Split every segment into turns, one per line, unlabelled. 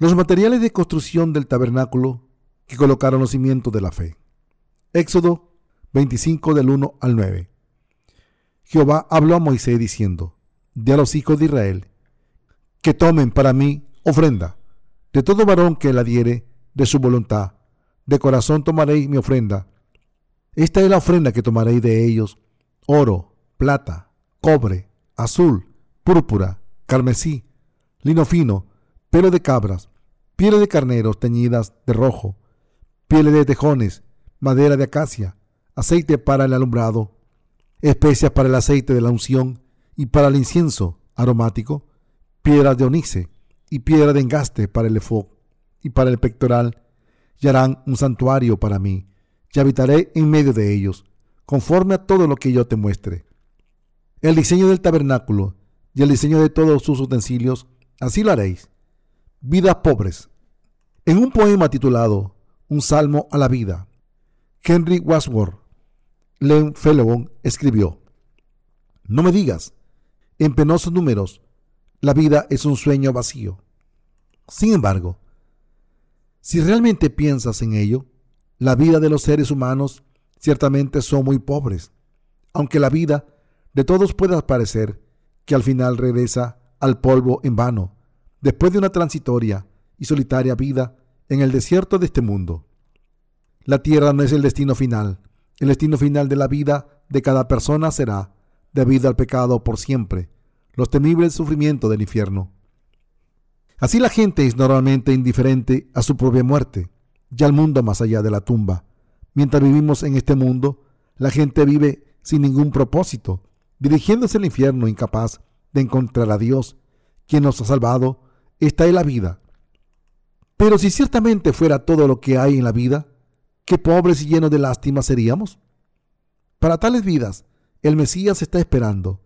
Los materiales de construcción del tabernáculo que colocaron los cimientos de la fe. Éxodo 25 del 1 al 9. Jehová habló a Moisés diciendo, de a los hijos de Israel, que tomen para mí ofrenda, de todo varón que la diere de su voluntad, de corazón tomaréis mi ofrenda. Esta es la ofrenda que tomaréis de ellos, oro, plata, cobre, azul, púrpura, carmesí, lino fino, pelo de cabras, pieles de carneros teñidas de rojo, pieles de tejones, madera de acacia, aceite para el alumbrado, especias para el aceite de la unción y para el incienso aromático, piedras de onice y piedra de engaste para el efod y para el pectoral, y harán un santuario para mí, y habitaré en medio de ellos, conforme a todo lo que yo te muestre. El diseño del tabernáculo y el diseño de todos sus utensilios, así lo haréis. Vidas pobres. En un poema titulado Un salmo a la vida, Henry Wadsworth Longfellow escribió, No me digas, en penosos números, la vida es un sueño vacío. Sin embargo, si realmente piensas en ello, la vida de los seres humanos ciertamente son muy pobres, aunque la vida de todos pueda parecer que al final regresa al polvo en vano, después de una transitoria y solitaria vida en el desierto de este mundo. La tierra no es el destino final, el destino final de la vida de cada persona será, debido al pecado por siempre, los temibles sufrimientos del infierno. Así la gente es normalmente indiferente a su propia muerte y al mundo más allá de la tumba. Mientras vivimos en este mundo, la gente vive sin ningún propósito, dirigiéndose al infierno incapaz de encontrar a Dios, quien nos ha salvado. Esta es la vida. Pero si ciertamente fuera todo lo que hay en la vida, qué pobres y llenos de lástima seríamos. Para tales vidas, el Mesías está esperando.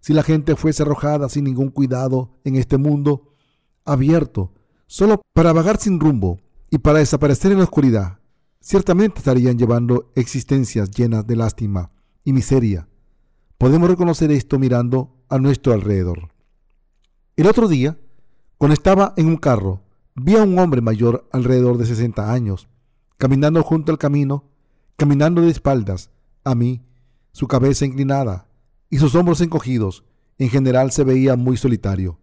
Si la gente fuese arrojada sin ningún cuidado en este mundo abierto, solo para vagar sin rumbo y para desaparecer en la oscuridad, ciertamente estarían llevando existencias llenas de lástima y miseria. Podemos reconocer esto mirando a nuestro alrededor. El otro día, cuando estaba en un carro, vi a un hombre mayor alrededor de 60 años caminando junto al camino, caminando de espaldas a mí, su cabeza inclinada y sus hombros encogidos. En general se veía muy solitario.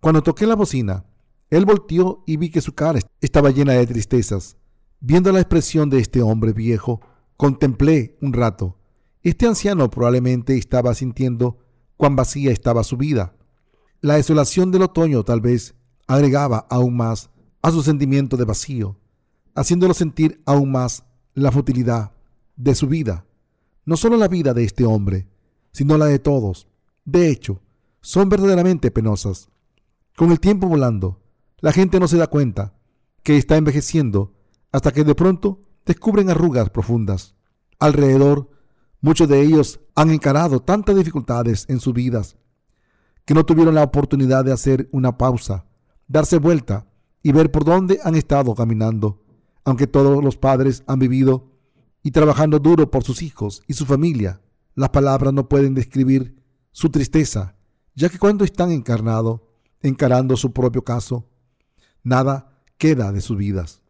Cuando toqué la bocina, él volteó y vi que su cara estaba llena de tristezas. Viendo la expresión de este hombre viejo, contemplé un rato. Este anciano probablemente estaba sintiendo cuán vacía estaba su vida. La desolación del otoño tal vez agregaba aún más a su sentimiento de vacío haciéndolo sentir aún más la futilidad de su vida. No solo la vida de este hombre, sino la de todos. De hecho, son verdaderamente penosas. Con el tiempo volando, la gente no se da cuenta que está envejeciendo hasta que de pronto descubren arrugas profundas. Alrededor, muchos de ellos han encarado tantas dificultades en sus vidas que no tuvieron la oportunidad de hacer una pausa, darse vuelta y ver por dónde han estado caminando aunque todos los padres han vivido y trabajando duro por sus hijos y su familia, las palabras no pueden describir su tristeza, ya que cuando están encarnados, encarando su propio caso, nada queda de sus vidas.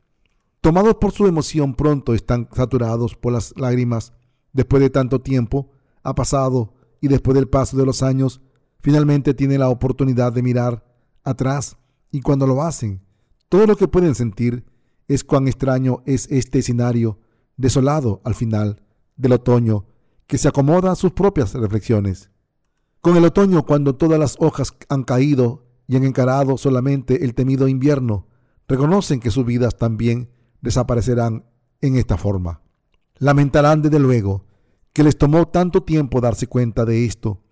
Tomados por su emoción, pronto están saturados por las lágrimas. Después de tanto tiempo ha pasado y después del paso de los años, finalmente tienen la oportunidad de mirar atrás y cuando lo hacen, todo lo que pueden sentir es cuán extraño es este escenario desolado al final del otoño que se acomoda a sus propias reflexiones. Con el otoño, cuando todas las hojas han caído y han encarado solamente el temido invierno, reconocen que sus vidas también desaparecerán en esta forma. Lamentarán desde luego que les tomó tanto tiempo darse cuenta de esto.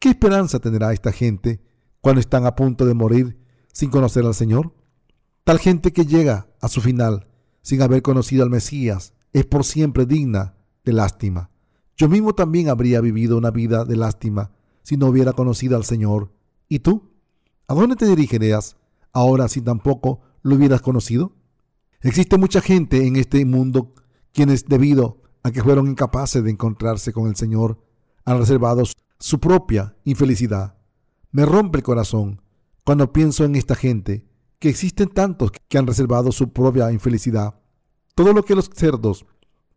¿Qué esperanza tendrá esta gente cuando están a punto de morir sin conocer al Señor? Tal gente que llega a su final sin haber conocido al Mesías es por siempre digna de lástima. Yo mismo también habría vivido una vida de lástima si no hubiera conocido al Señor. ¿Y tú? ¿A dónde te dirigirías ahora si tampoco lo hubieras conocido? Existe mucha gente en este mundo quienes debido a que fueron incapaces de encontrarse con el Señor han reservado su propia infelicidad. Me rompe el corazón cuando pienso en esta gente que existen tantos que han reservado su propia infelicidad. Todo lo que los cerdos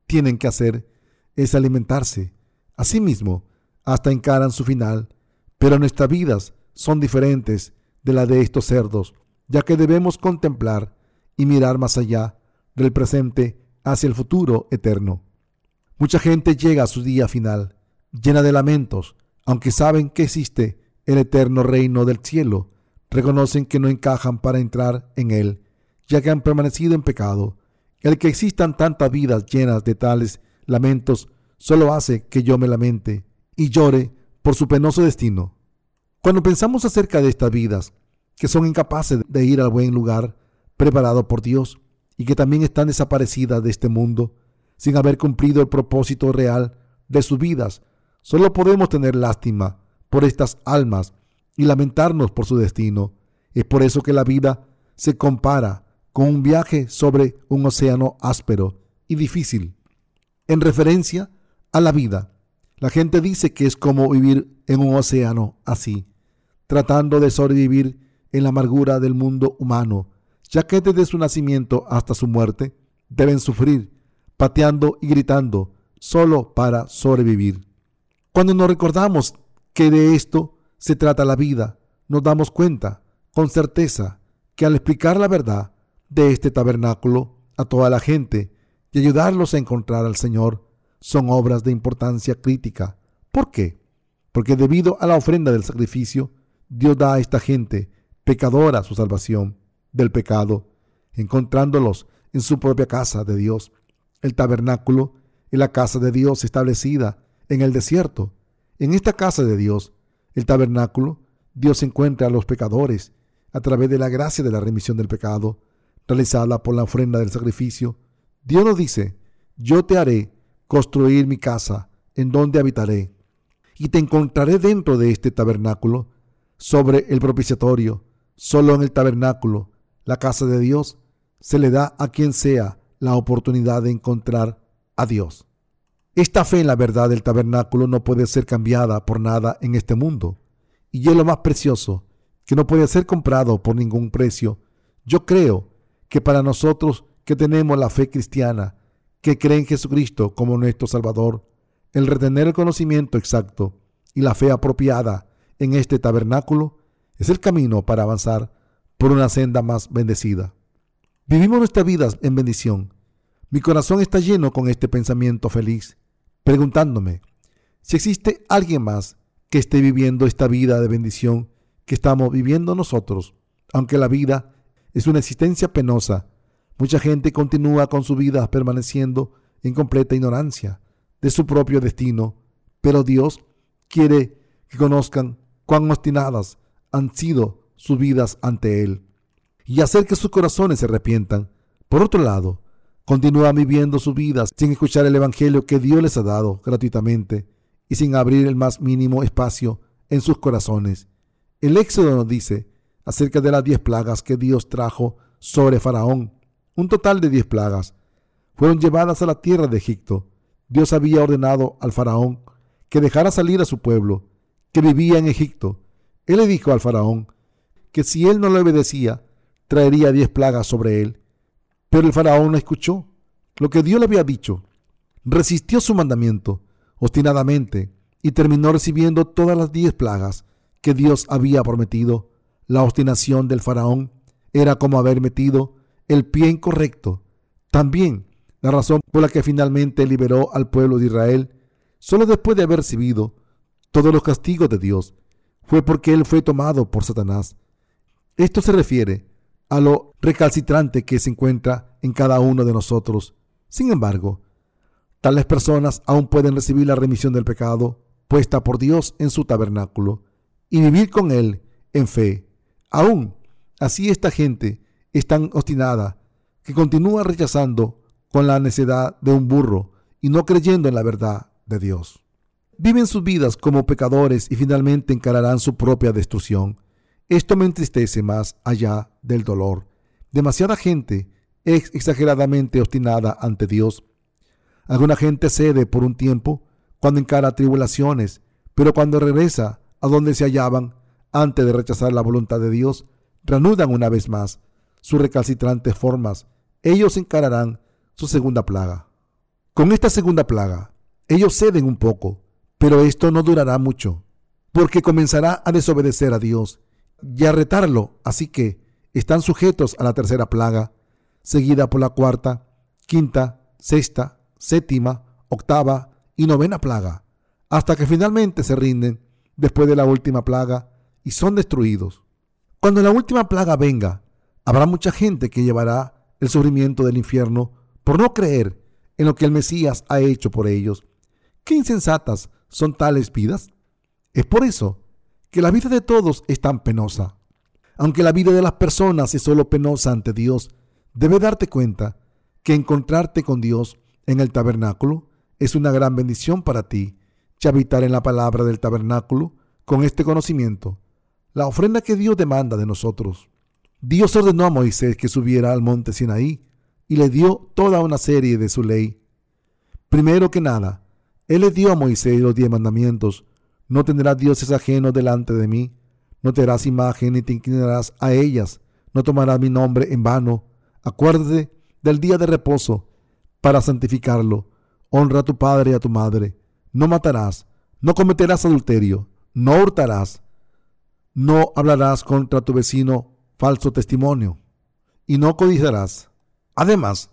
tienen que hacer es alimentarse. Asimismo, hasta encaran su final, pero nuestras vidas son diferentes de la de estos cerdos, ya que debemos contemplar y mirar más allá del presente hacia el futuro eterno. Mucha gente llega a su día final, llena de lamentos, aunque saben que existe el eterno reino del cielo, reconocen que no encajan para entrar en él, ya que han permanecido en pecado. El que existan tantas vidas llenas de tales lamentos solo hace que yo me lamente y llore por su penoso destino. Cuando pensamos acerca de estas vidas, que son incapaces de ir al buen lugar preparado por Dios y que también están desaparecidas de este mundo, sin haber cumplido el propósito real de sus vidas, solo podemos tener lástima por estas almas y lamentarnos por su destino. Es por eso que la vida se compara con un viaje sobre un océano áspero y difícil. En referencia a la vida, la gente dice que es como vivir en un océano así, tratando de sobrevivir en la amargura del mundo humano, ya que desde su nacimiento hasta su muerte deben sufrir, pateando y gritando, solo para sobrevivir. Cuando nos recordamos que de esto se trata la vida, nos damos cuenta con certeza que al explicar la verdad de este tabernáculo a toda la gente y ayudarlos a encontrar al Señor son obras de importancia crítica. ¿Por qué? Porque debido a la ofrenda del sacrificio, Dios da a esta gente pecadora su salvación del pecado, encontrándolos en su propia casa de Dios. El tabernáculo es la casa de Dios establecida en el desierto. En esta casa de Dios el tabernáculo, Dios encuentra a los pecadores a través de la gracia de la remisión del pecado realizada por la ofrenda del sacrificio. Dios nos dice, yo te haré construir mi casa en donde habitaré y te encontraré dentro de este tabernáculo sobre el propiciatorio. Solo en el tabernáculo, la casa de Dios, se le da a quien sea la oportunidad de encontrar a Dios. Esta fe en la verdad del tabernáculo no puede ser cambiada por nada en este mundo, y es lo más precioso, que no puede ser comprado por ningún precio. Yo creo que para nosotros que tenemos la fe cristiana, que creen en Jesucristo como nuestro Salvador, el retener el conocimiento exacto y la fe apropiada en este tabernáculo es el camino para avanzar por una senda más bendecida. Vivimos nuestra vida en bendición. Mi corazón está lleno con este pensamiento feliz preguntándome si existe alguien más que esté viviendo esta vida de bendición que estamos viviendo nosotros. Aunque la vida es una existencia penosa, mucha gente continúa con su vida permaneciendo en completa ignorancia de su propio destino, pero Dios quiere que conozcan cuán obstinadas han sido sus vidas ante Él y hacer que sus corazones se arrepientan. Por otro lado, Continúan viviendo sus vidas sin escuchar el Evangelio que Dios les ha dado gratuitamente y sin abrir el más mínimo espacio en sus corazones. El Éxodo nos dice acerca de las diez plagas que Dios trajo sobre Faraón. Un total de diez plagas fueron llevadas a la tierra de Egipto. Dios había ordenado al Faraón que dejara salir a su pueblo, que vivía en Egipto. Él le dijo al Faraón que si él no le obedecía, traería diez plagas sobre él. Pero el faraón no escuchó lo que Dios le había dicho. Resistió su mandamiento obstinadamente y terminó recibiendo todas las diez plagas que Dios había prometido. La obstinación del faraón era como haber metido el pie incorrecto. También la razón por la que finalmente liberó al pueblo de Israel, solo después de haber recibido todos los castigos de Dios, fue porque él fue tomado por Satanás. Esto se refiere a lo recalcitrante que se encuentra en cada uno de nosotros. Sin embargo, tales personas aún pueden recibir la remisión del pecado puesta por Dios en su tabernáculo y vivir con Él en fe. Aún así esta gente es tan obstinada que continúa rechazando con la necedad de un burro y no creyendo en la verdad de Dios. Viven sus vidas como pecadores y finalmente encararán su propia destrucción. Esto me entristece más allá del dolor. Demasiada gente es exageradamente obstinada ante Dios. Alguna gente cede por un tiempo cuando encara tribulaciones, pero cuando regresa a donde se hallaban antes de rechazar la voluntad de Dios, reanudan una vez más sus recalcitrantes formas, ellos encararán su segunda plaga. Con esta segunda plaga, ellos ceden un poco, pero esto no durará mucho, porque comenzará a desobedecer a Dios y a retarlo, así que están sujetos a la tercera plaga, seguida por la cuarta, quinta, sexta, séptima, octava y novena plaga, hasta que finalmente se rinden después de la última plaga y son destruidos. Cuando la última plaga venga, habrá mucha gente que llevará el sufrimiento del infierno por no creer en lo que el Mesías ha hecho por ellos. ¿Qué insensatas son tales vidas? Es por eso que la vida de todos es tan penosa. Aunque la vida de las personas es solo penosa ante Dios, debe darte cuenta que encontrarte con Dios en el tabernáculo es una gran bendición para ti y habitar en la palabra del tabernáculo con este conocimiento, la ofrenda que Dios demanda de nosotros. Dios ordenó a Moisés que subiera al monte Sinaí y le dio toda una serie de su ley. Primero que nada, Él le dio a Moisés los diez mandamientos. No tendrás dioses ajenos delante de mí, no te harás imagen ni te inclinarás a ellas, no tomarás mi nombre en vano. Acuérdate del día de reposo para santificarlo. Honra a tu padre y a tu madre. No matarás, no cometerás adulterio, no hurtarás, no hablarás contra tu vecino falso testimonio y no codiciarás. Además,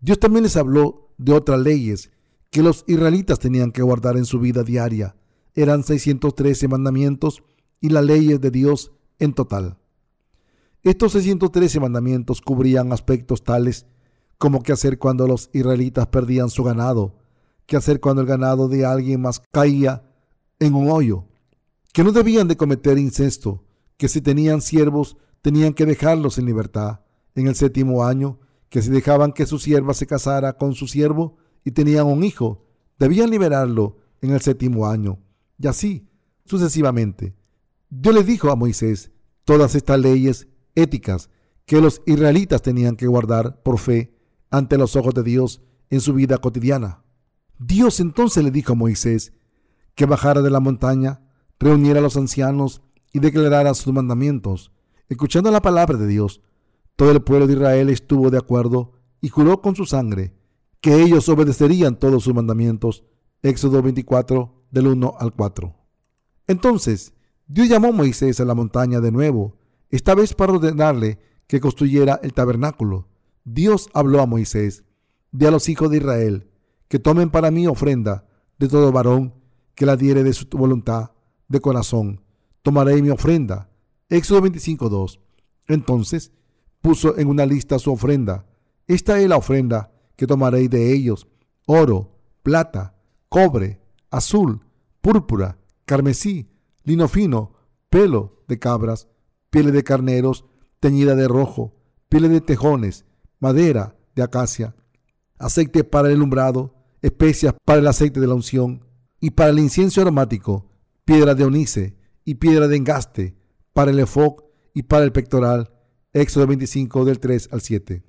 Dios también les habló de otras leyes que los israelitas tenían que guardar en su vida diaria. Eran 613 mandamientos y las leyes de Dios en total. Estos 613 mandamientos cubrían aspectos tales como qué hacer cuando los israelitas perdían su ganado, qué hacer cuando el ganado de alguien más caía en un hoyo, que no debían de cometer incesto, que si tenían siervos tenían que dejarlos en libertad en el séptimo año, que si dejaban que su sierva se casara con su siervo y tenían un hijo, debían liberarlo en el séptimo año, y así sucesivamente. Dios le dijo a Moisés todas estas leyes éticas que los israelitas tenían que guardar por fe ante los ojos de Dios en su vida cotidiana. Dios entonces le dijo a Moisés que bajara de la montaña, reuniera a los ancianos y declarara sus mandamientos. Escuchando la palabra de Dios, todo el pueblo de Israel estuvo de acuerdo y juró con su sangre que ellos obedecerían todos sus mandamientos. Éxodo 24 del 1 al 4. Entonces, Dios llamó a Moisés a la montaña de nuevo, esta vez para ordenarle que construyera el tabernáculo. Dios habló a Moisés, de a los hijos de Israel, que tomen para mí ofrenda de todo varón que la diere de su voluntad de corazón. Tomaré mi ofrenda. Éxodo 25.2. Entonces puso en una lista su ofrenda. Esta es la ofrenda que tomaréis de ellos. Oro, plata, cobre, azul, púrpura, carmesí, lino fino, pelo de cabras, pieles de carneros, teñida de rojo, pieles de tejones, madera de acacia, aceite para el alumbrado, especias para el aceite de la unción y para el incienso aromático, piedra de onice y piedra de engaste para el efoc y para el pectoral, Éxodo 25 del 3 al 7.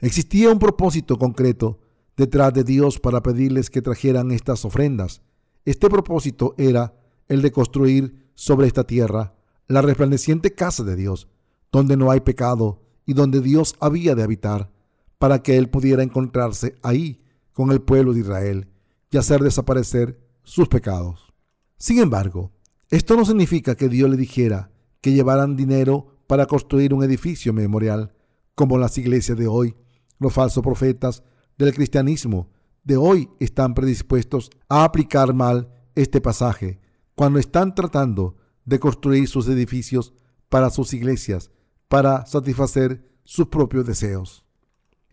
Existía un propósito concreto detrás de Dios para pedirles que trajeran estas ofrendas. Este propósito era el de construir sobre esta tierra la resplandeciente casa de Dios, donde no hay pecado y donde Dios había de habitar, para que Él pudiera encontrarse ahí con el pueblo de Israel y hacer desaparecer sus pecados. Sin embargo, esto no significa que Dios le dijera que llevaran dinero para construir un edificio memorial, como las iglesias de hoy. Los falsos profetas del cristianismo de hoy están predispuestos a aplicar mal este pasaje cuando están tratando de construir sus edificios para sus iglesias, para satisfacer sus propios deseos.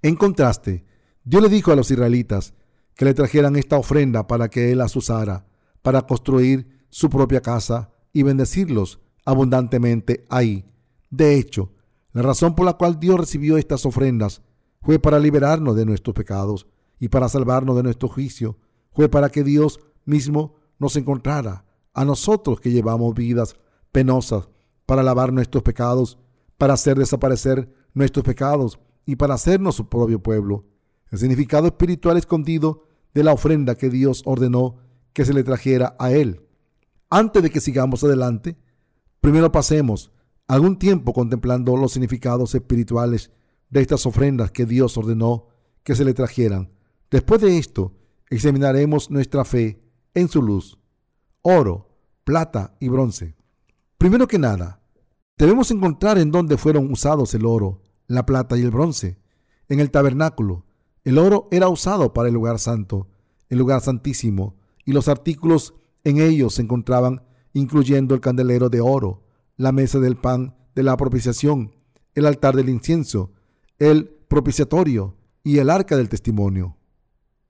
En contraste, Dios le dijo a los israelitas que le trajeran esta ofrenda para que él las usara para construir su propia casa y bendecirlos abundantemente ahí de hecho, la razón por la cual Dios recibió estas ofrendas fue para liberarnos de nuestros pecados y para salvarnos de nuestro juicio. Fue para que Dios mismo nos encontrara a nosotros que llevamos vidas penosas para lavar nuestros pecados, para hacer desaparecer nuestros pecados y para hacernos su propio pueblo. El significado espiritual escondido de la ofrenda que Dios ordenó que se le trajera a Él. Antes de que sigamos adelante, primero pasemos algún tiempo contemplando los significados espirituales de estas ofrendas que Dios ordenó que se le trajeran. Después de esto, examinaremos nuestra fe en su luz, oro, plata y bronce. Primero que nada, debemos encontrar en dónde fueron usados el oro, la plata y el bronce. En el tabernáculo, el oro era usado para el lugar santo, el lugar santísimo, y los artículos en ellos se encontraban incluyendo el candelero de oro, la mesa del pan de la propiciación, el altar del incienso, el propiciatorio y el arca del testimonio.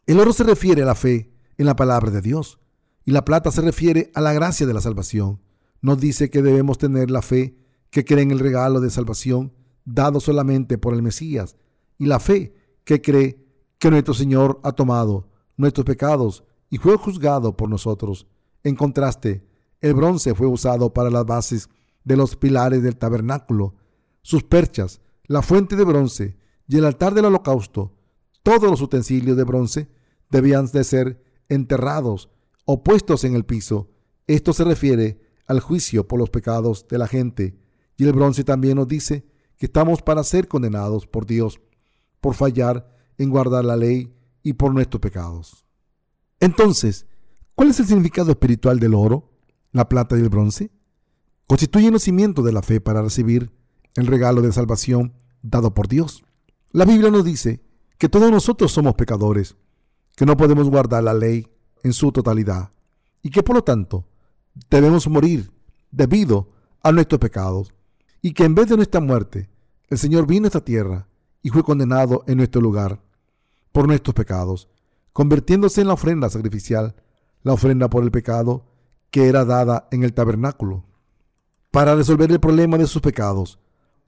El oro se refiere a la fe en la palabra de Dios y la plata se refiere a la gracia de la salvación. Nos dice que debemos tener la fe que cree en el regalo de salvación dado solamente por el Mesías y la fe que cree que nuestro Señor ha tomado nuestros pecados y fue juzgado por nosotros. En contraste, el bronce fue usado para las bases de los pilares del tabernáculo, sus perchas, la fuente de bronce y el altar del holocausto. Todos los utensilios de bronce debían de ser enterrados o puestos en el piso. Esto se refiere al juicio por los pecados de la gente. Y el bronce también nos dice que estamos para ser condenados por Dios por fallar en guardar la ley y por nuestros pecados. Entonces, ¿cuál es el significado espiritual del oro, la plata y el bronce? Constituyen los cimientos de la fe para recibir el regalo de salvación dado por Dios. La Biblia nos dice que todos nosotros somos pecadores, que no podemos guardar la ley en su totalidad y que por lo tanto debemos morir debido a nuestros pecados y que en vez de nuestra muerte el Señor vino a esta tierra y fue condenado en nuestro lugar por nuestros pecados convirtiéndose en la ofrenda sacrificial, la ofrenda por el pecado que era dada en el tabernáculo. Para resolver el problema de sus pecados,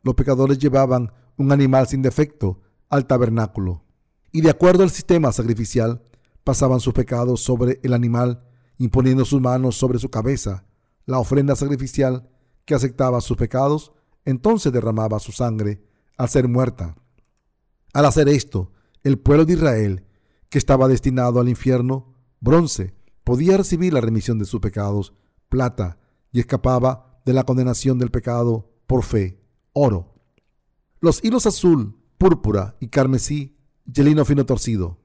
los pecadores llevaban un animal sin defecto al tabernáculo y de acuerdo al sistema sacrificial pasaban sus pecados sobre el animal imponiendo sus manos sobre su cabeza. La ofrenda sacrificial que aceptaba sus pecados entonces derramaba su sangre al ser muerta. Al hacer esto, el pueblo de Israel que estaba destinado al infierno, bronce, podía recibir la remisión de sus pecados, plata, y escapaba de la condenación del pecado por fe, oro. Los hilos azul, púrpura y carmesí, gelino fino torcido.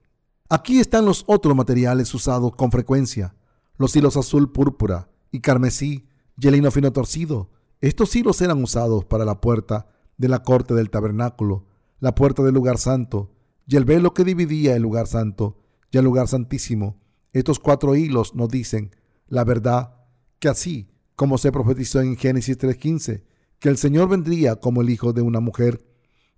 Aquí están los otros materiales usados con frecuencia. Los hilos azul, púrpura y carmesí, gelino fino torcido. Estos hilos eran usados para la puerta de la corte del tabernáculo, la puerta del lugar santo, y el velo que dividía el lugar santo y el lugar santísimo. Estos cuatro hilos nos dicen la verdad que así como se profetizó en Génesis 3.15, que el Señor vendría como el hijo de una mujer,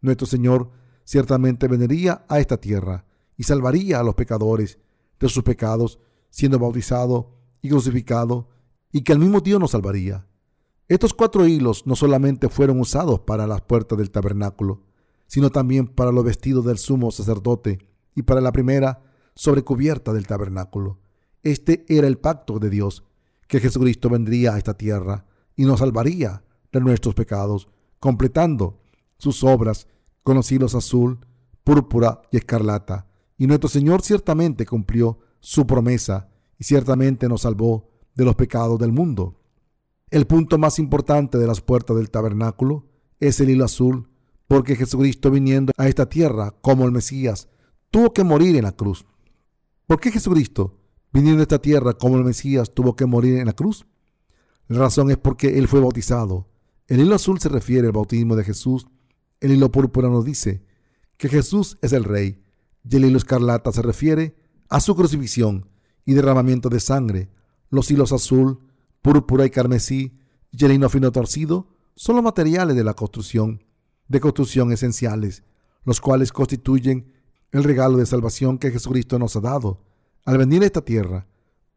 nuestro Señor ciertamente vendría a esta tierra y salvaría a los pecadores de sus pecados, siendo bautizado y crucificado, y que al mismo Dios nos salvaría. Estos cuatro hilos no solamente fueron usados para las puertas del tabernáculo, sino también para los vestidos del sumo sacerdote y para la primera sobrecubierta del tabernáculo. Este era el pacto de Dios, que Jesucristo vendría a esta tierra y nos salvaría de nuestros pecados, completando sus obras con los hilos azul, púrpura y escarlata. Y nuestro Señor ciertamente cumplió su promesa y ciertamente nos salvó de los pecados del mundo. El punto más importante de las puertas del tabernáculo es el hilo azul porque Jesucristo viniendo a esta tierra como el Mesías tuvo que morir en la cruz. ¿Por qué Jesucristo viniendo a esta tierra como el Mesías tuvo que morir en la cruz? La razón es porque Él fue bautizado. El hilo azul se refiere al bautismo de Jesús. El hilo púrpura nos dice que Jesús es el Rey. Y el hilo escarlata se refiere a su crucifixión y derramamiento de sangre. Los hilos azul, púrpura y carmesí y el hilo fino torcido son los materiales de la construcción de construcción esenciales, los cuales constituyen el regalo de salvación que Jesucristo nos ha dado al venir a esta tierra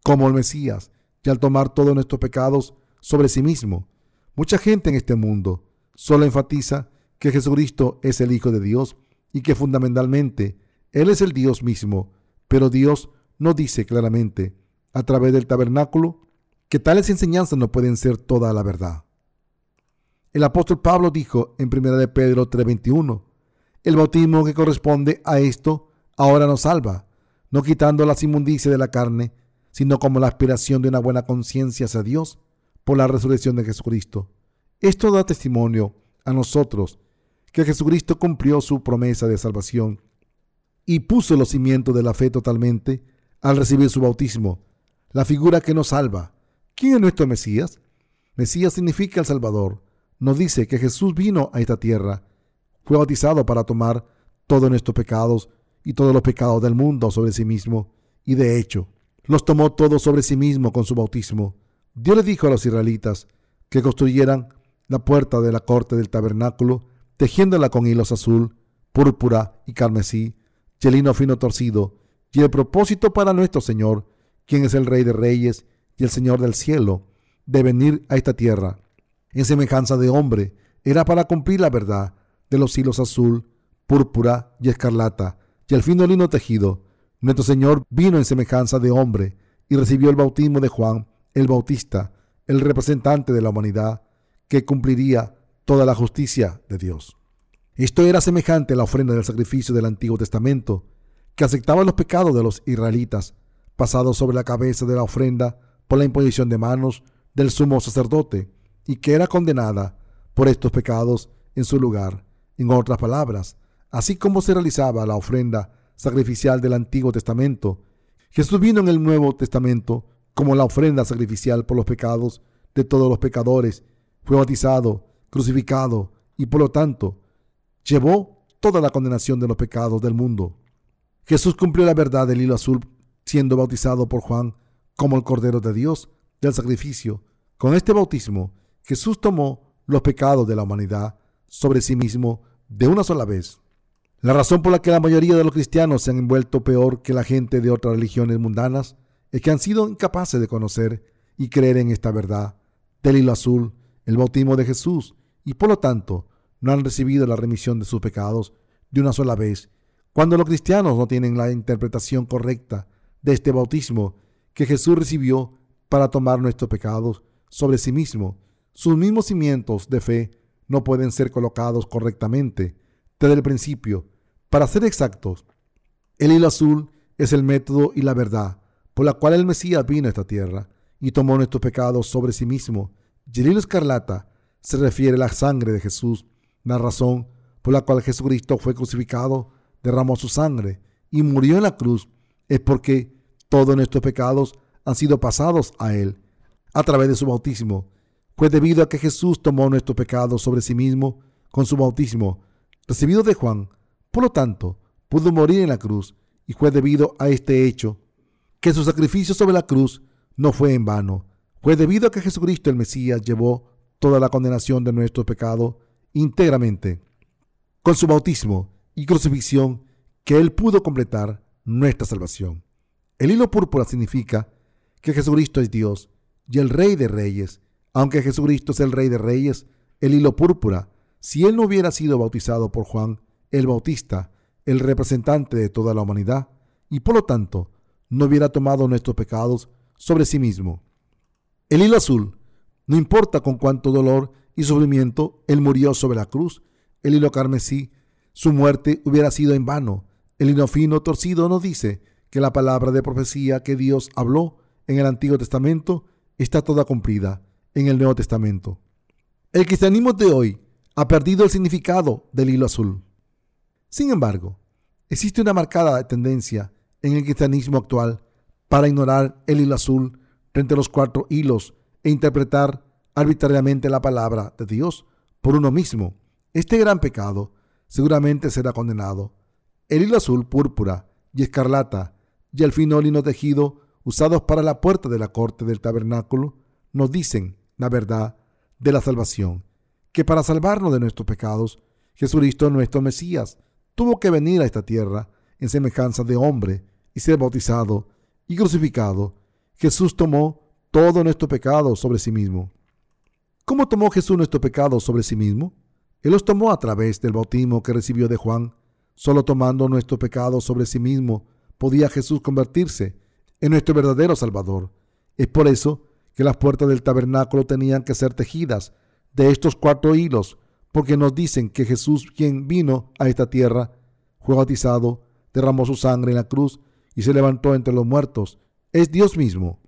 como el Mesías y al tomar todos nuestros pecados sobre sí mismo. Mucha gente en este mundo solo enfatiza que Jesucristo es el Hijo de Dios y que fundamentalmente Él es el Dios mismo, pero Dios no dice claramente a través del tabernáculo que tales enseñanzas no pueden ser toda la verdad. El apóstol Pablo dijo en 1 de Pedro 3:21, el bautismo que corresponde a esto ahora nos salva, no quitando las inmundicias de la carne, sino como la aspiración de una buena conciencia hacia Dios por la resurrección de Jesucristo. Esto da testimonio a nosotros que Jesucristo cumplió su promesa de salvación y puso los cimientos de la fe totalmente al recibir su bautismo, la figura que nos salva. ¿Quién es nuestro Mesías? Mesías significa el Salvador. Nos dice que Jesús vino a esta tierra, fue bautizado para tomar todos nuestros pecados y todos los pecados del mundo sobre sí mismo, y de hecho, los tomó todos sobre sí mismo con su bautismo. Dios le dijo a los israelitas que construyeran la puerta de la corte del tabernáculo, tejiéndola con hilos azul, púrpura y carmesí, y el lino fino torcido, y el propósito para nuestro Señor, quien es el Rey de Reyes y el Señor del cielo, de venir a esta tierra, en semejanza de hombre, era para cumplir la verdad de los hilos azul, púrpura y escarlata, y el fino lino tejido. Nuestro Señor vino en semejanza de hombre y recibió el bautismo de Juan, el Bautista, el representante de la humanidad, que cumpliría toda la justicia de Dios. Esto era semejante a la ofrenda del sacrificio del Antiguo Testamento, que aceptaba los pecados de los israelitas, pasados sobre la cabeza de la ofrenda por la imposición de manos del sumo sacerdote, y que era condenada por estos pecados en su lugar. En otras palabras, así como se realizaba la ofrenda sacrificial del Antiguo Testamento, Jesús vino en el Nuevo Testamento como la ofrenda sacrificial por los pecados de todos los pecadores, fue bautizado, crucificado y por lo tanto llevó toda la condenación de los pecados del mundo. Jesús cumplió la verdad del hilo azul siendo bautizado por Juan como el Cordero de Dios del sacrificio. Con este bautismo, Jesús tomó los pecados de la humanidad sobre sí mismo de una sola vez. La razón por la que la mayoría de los cristianos se han envuelto peor que la gente de otras religiones mundanas es que han sido incapaces de conocer y creer en esta verdad del hilo azul, el bautismo de Jesús, y por lo tanto no han recibido la remisión de sus pecados de una sola vez. Cuando los cristianos no tienen la interpretación correcta de este bautismo que Jesús recibió para tomar nuestros pecados sobre sí mismo, sus mismos cimientos de fe no pueden ser colocados correctamente desde el principio. Para ser exactos, el hilo azul es el método y la verdad por la cual el Mesías vino a esta tierra y tomó nuestros pecados sobre sí mismo. Y el hilo escarlata se refiere a la sangre de Jesús, la razón por la cual Jesucristo fue crucificado, derramó su sangre y murió en la cruz, es porque todos nuestros pecados han sido pasados a Él a través de su bautismo. Fue debido a que Jesús tomó nuestros pecados sobre sí mismo con su bautismo, recibido de Juan. Por lo tanto, pudo morir en la cruz y fue debido a este hecho que su sacrificio sobre la cruz no fue en vano. Fue debido a que Jesucristo el Mesías llevó toda la condenación de nuestro pecado íntegramente. Con su bautismo y crucifixión, que Él pudo completar nuestra salvación. El hilo púrpura significa que Jesucristo es Dios y el Rey de Reyes. Aunque Jesucristo es el Rey de Reyes, el hilo púrpura, si Él no hubiera sido bautizado por Juan el Bautista, el representante de toda la humanidad, y por lo tanto no hubiera tomado nuestros pecados sobre sí mismo. El hilo azul, no importa con cuánto dolor y sufrimiento Él murió sobre la cruz, el hilo carmesí, su muerte hubiera sido en vano. El hilo fino torcido nos dice que la palabra de profecía que Dios habló en el Antiguo Testamento está toda cumplida en el Nuevo Testamento. El cristianismo de hoy ha perdido el significado del hilo azul. Sin embargo, existe una marcada tendencia en el cristianismo actual para ignorar el hilo azul frente a los cuatro hilos e interpretar arbitrariamente la palabra de Dios por uno mismo. Este gran pecado seguramente será condenado. El hilo azul, púrpura y escarlata y el fino lino tejido usados para la puerta de la corte del tabernáculo nos dicen la verdad de la salvación, que para salvarnos de nuestros pecados, Jesucristo nuestro Mesías tuvo que venir a esta tierra en semejanza de hombre y ser bautizado y crucificado, Jesús tomó todo nuestro pecado sobre sí mismo. ¿Cómo tomó Jesús nuestro pecado sobre sí mismo? Él los tomó a través del bautismo que recibió de Juan. Solo tomando nuestro pecado sobre sí mismo podía Jesús convertirse en nuestro verdadero Salvador. Es por eso que las puertas del tabernáculo tenían que ser tejidas de estos cuatro hilos, porque nos dicen que Jesús, quien vino a esta tierra, fue bautizado, derramó su sangre en la cruz y se levantó entre los muertos, es Dios mismo.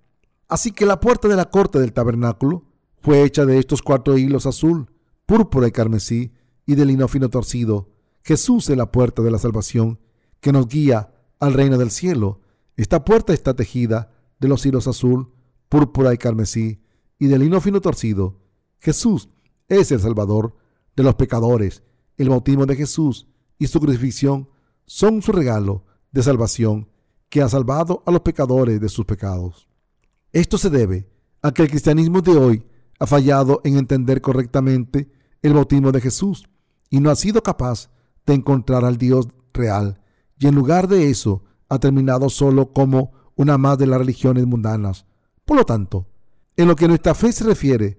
Así que la puerta de la corte del tabernáculo fue hecha de estos cuatro hilos azul, púrpura y carmesí y de lino fino torcido. Jesús es la puerta de la salvación que nos guía al reino del cielo. Esta puerta está tejida de los hilos azul, púrpura y carmesí y de lino fino torcido. Jesús es el Salvador de los pecadores. El bautismo de Jesús y su crucifixión son su regalo de salvación que ha salvado a los pecadores de sus pecados. Esto se debe a que el cristianismo de hoy ha fallado en entender correctamente el bautismo de Jesús y no ha sido capaz de encontrar al Dios real y en lugar de eso ha terminado solo como una más de las religiones mundanas. Por lo tanto, en lo que nuestra fe se refiere,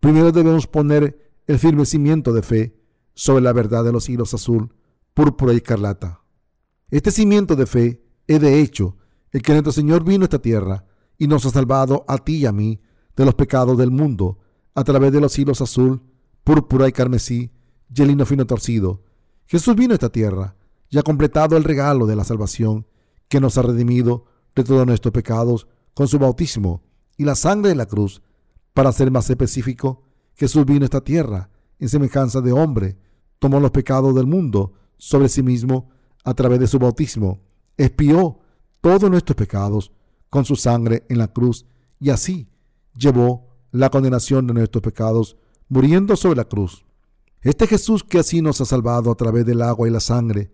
primero debemos poner el firme cimiento de fe sobre la verdad de los hilos azul, púrpura y escarlata. Este cimiento de fe es de hecho el que nuestro Señor vino a esta tierra y nos ha salvado a ti y a mí de los pecados del mundo a través de los hilos azul, púrpura y carmesí y el lino fino torcido. Jesús vino a esta tierra y ha completado el regalo de la salvación que nos ha redimido de todos nuestros pecados con su bautismo y la sangre de la cruz. Para ser más específico, Jesús vino a esta tierra en semejanza de hombre, tomó los pecados del mundo sobre sí mismo a través de su bautismo, expió todos nuestros pecados con su sangre en la cruz y así llevó la condenación de nuestros pecados muriendo sobre la cruz. Este Jesús que así nos ha salvado a través del agua y la sangre,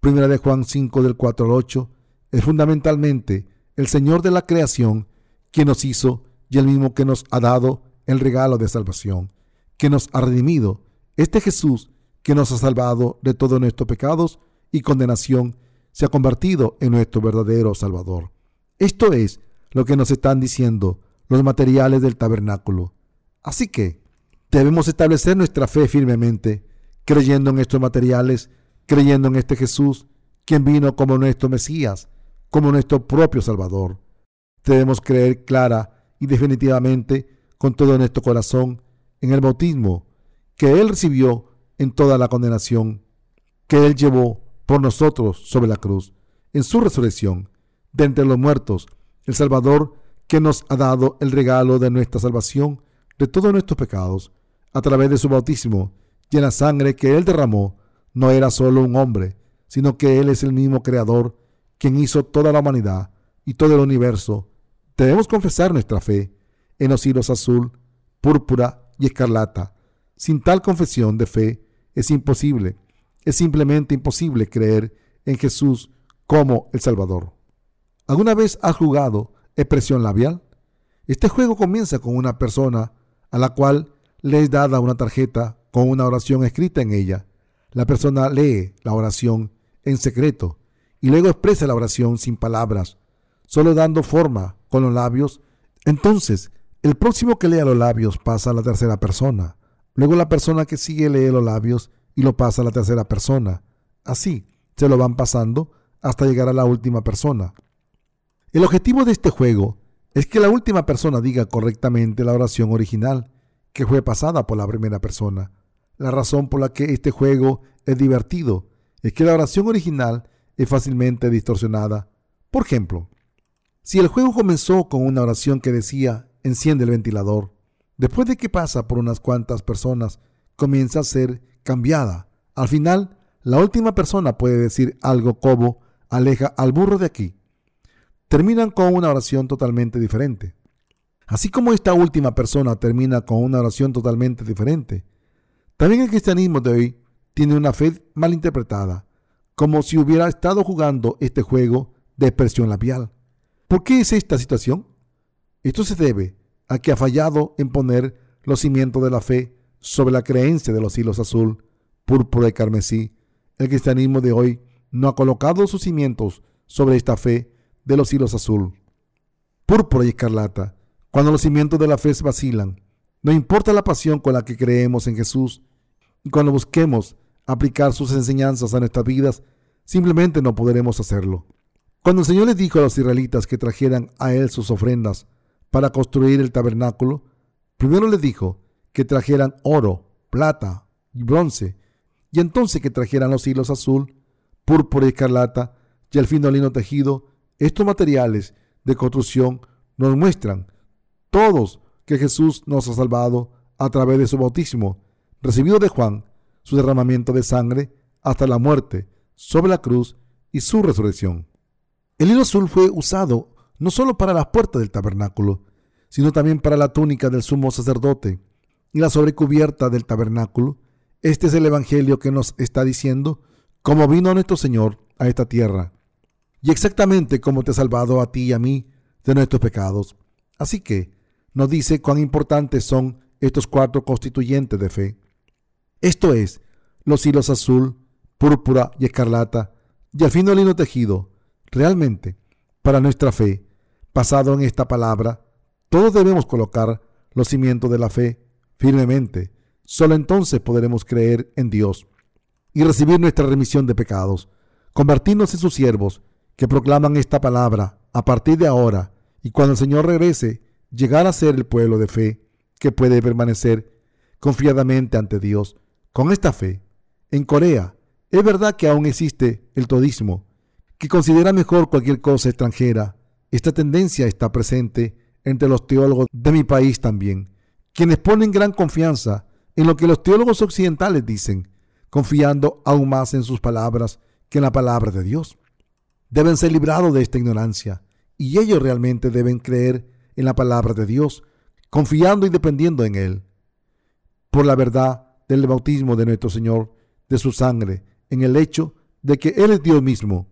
primera de Juan 5 del 4 al 8, es fundamentalmente el Señor de la creación quien nos hizo y el mismo que nos ha dado el regalo de salvación, que nos ha redimido. Este Jesús que nos ha salvado de todos nuestros pecados y condenación se ha convertido en nuestro verdadero Salvador. Esto es lo que nos están diciendo los materiales del tabernáculo. Así que debemos establecer nuestra fe firmemente, creyendo en estos materiales, creyendo en este Jesús, quien vino como nuestro Mesías, como nuestro propio Salvador. Debemos creer clara y definitivamente con todo nuestro corazón en el bautismo que Él recibió en toda la condenación que Él llevó por nosotros sobre la cruz, en su resurrección de entre los muertos, el Salvador que nos ha dado el regalo de nuestra salvación de todos nuestros pecados, a través de su bautismo y en la sangre que Él derramó, no era solo un hombre, sino que Él es el mismo Creador, quien hizo toda la humanidad y todo el universo. Debemos confesar nuestra fe en los hilos azul, púrpura y escarlata. Sin tal confesión de fe es imposible es simplemente imposible creer en Jesús como el Salvador. ¿Alguna vez has jugado expresión labial? Este juego comienza con una persona a la cual le es dada una tarjeta con una oración escrita en ella. La persona lee la oración en secreto y luego expresa la oración sin palabras, solo dando forma con los labios. Entonces, el próximo que lea los labios pasa a la tercera persona. Luego la persona que sigue lee los labios y lo pasa a la tercera persona. Así se lo van pasando hasta llegar a la última persona. El objetivo de este juego es que la última persona diga correctamente la oración original que fue pasada por la primera persona. La razón por la que este juego es divertido es que la oración original es fácilmente distorsionada. Por ejemplo, si el juego comenzó con una oración que decía enciende el ventilador, después de que pasa por unas cuantas personas, comienza a ser cambiada. Al final, la última persona puede decir algo como aleja al burro de aquí. Terminan con una oración totalmente diferente. Así como esta última persona termina con una oración totalmente diferente, también el cristianismo de hoy tiene una fe mal interpretada, como si hubiera estado jugando este juego de expresión labial. ¿Por qué es esta situación? Esto se debe a que ha fallado en poner los cimientos de la fe sobre la creencia de los hilos azul, púrpura y carmesí. El cristianismo de hoy no ha colocado sus cimientos sobre esta fe de los hilos azul, púrpura y escarlata. Cuando los cimientos de la fe vacilan, no importa la pasión con la que creemos en Jesús, y cuando busquemos aplicar sus enseñanzas a nuestras vidas, simplemente no podremos hacerlo. Cuando el Señor les dijo a los israelitas que trajeran a Él sus ofrendas para construir el tabernáculo, primero les dijo que trajeran oro, plata y bronce, y entonces que trajeran los hilos azul, púrpura y escarlata, y el fino lino tejido. Estos materiales de construcción nos muestran todos que Jesús nos ha salvado a través de su bautismo, recibido de Juan, su derramamiento de sangre hasta la muerte sobre la cruz y su resurrección. El hilo azul fue usado no solo para las puertas del tabernáculo, sino también para la túnica del sumo sacerdote y la sobrecubierta del tabernáculo. Este es el Evangelio que nos está diciendo cómo vino nuestro Señor a esta tierra y exactamente cómo te ha salvado a ti y a mí de nuestros pecados. Así que nos dice cuán importantes son estos cuatro constituyentes de fe. Esto es, los hilos azul, púrpura y escarlata, y al fino lino tejido. Realmente, para nuestra fe, basado en esta palabra, todos debemos colocar los cimientos de la fe firmemente. Solo entonces podremos creer en Dios y recibir nuestra remisión de pecados, convertirnos en sus siervos que proclaman esta palabra a partir de ahora y cuando el Señor regrese, llegar a ser el pueblo de fe que puede permanecer confiadamente ante Dios. Con esta fe, en Corea, es verdad que aún existe el todismo, que considera mejor cualquier cosa extranjera. Esta tendencia está presente entre los teólogos de mi país también, quienes ponen gran confianza en lo que los teólogos occidentales dicen, confiando aún más en sus palabras que en la palabra de Dios. Deben ser librados de esta ignorancia y ellos realmente deben creer en la palabra de Dios, confiando y dependiendo en Él. Por la verdad del bautismo de nuestro Señor, de su sangre, en el hecho de que Él es Dios mismo,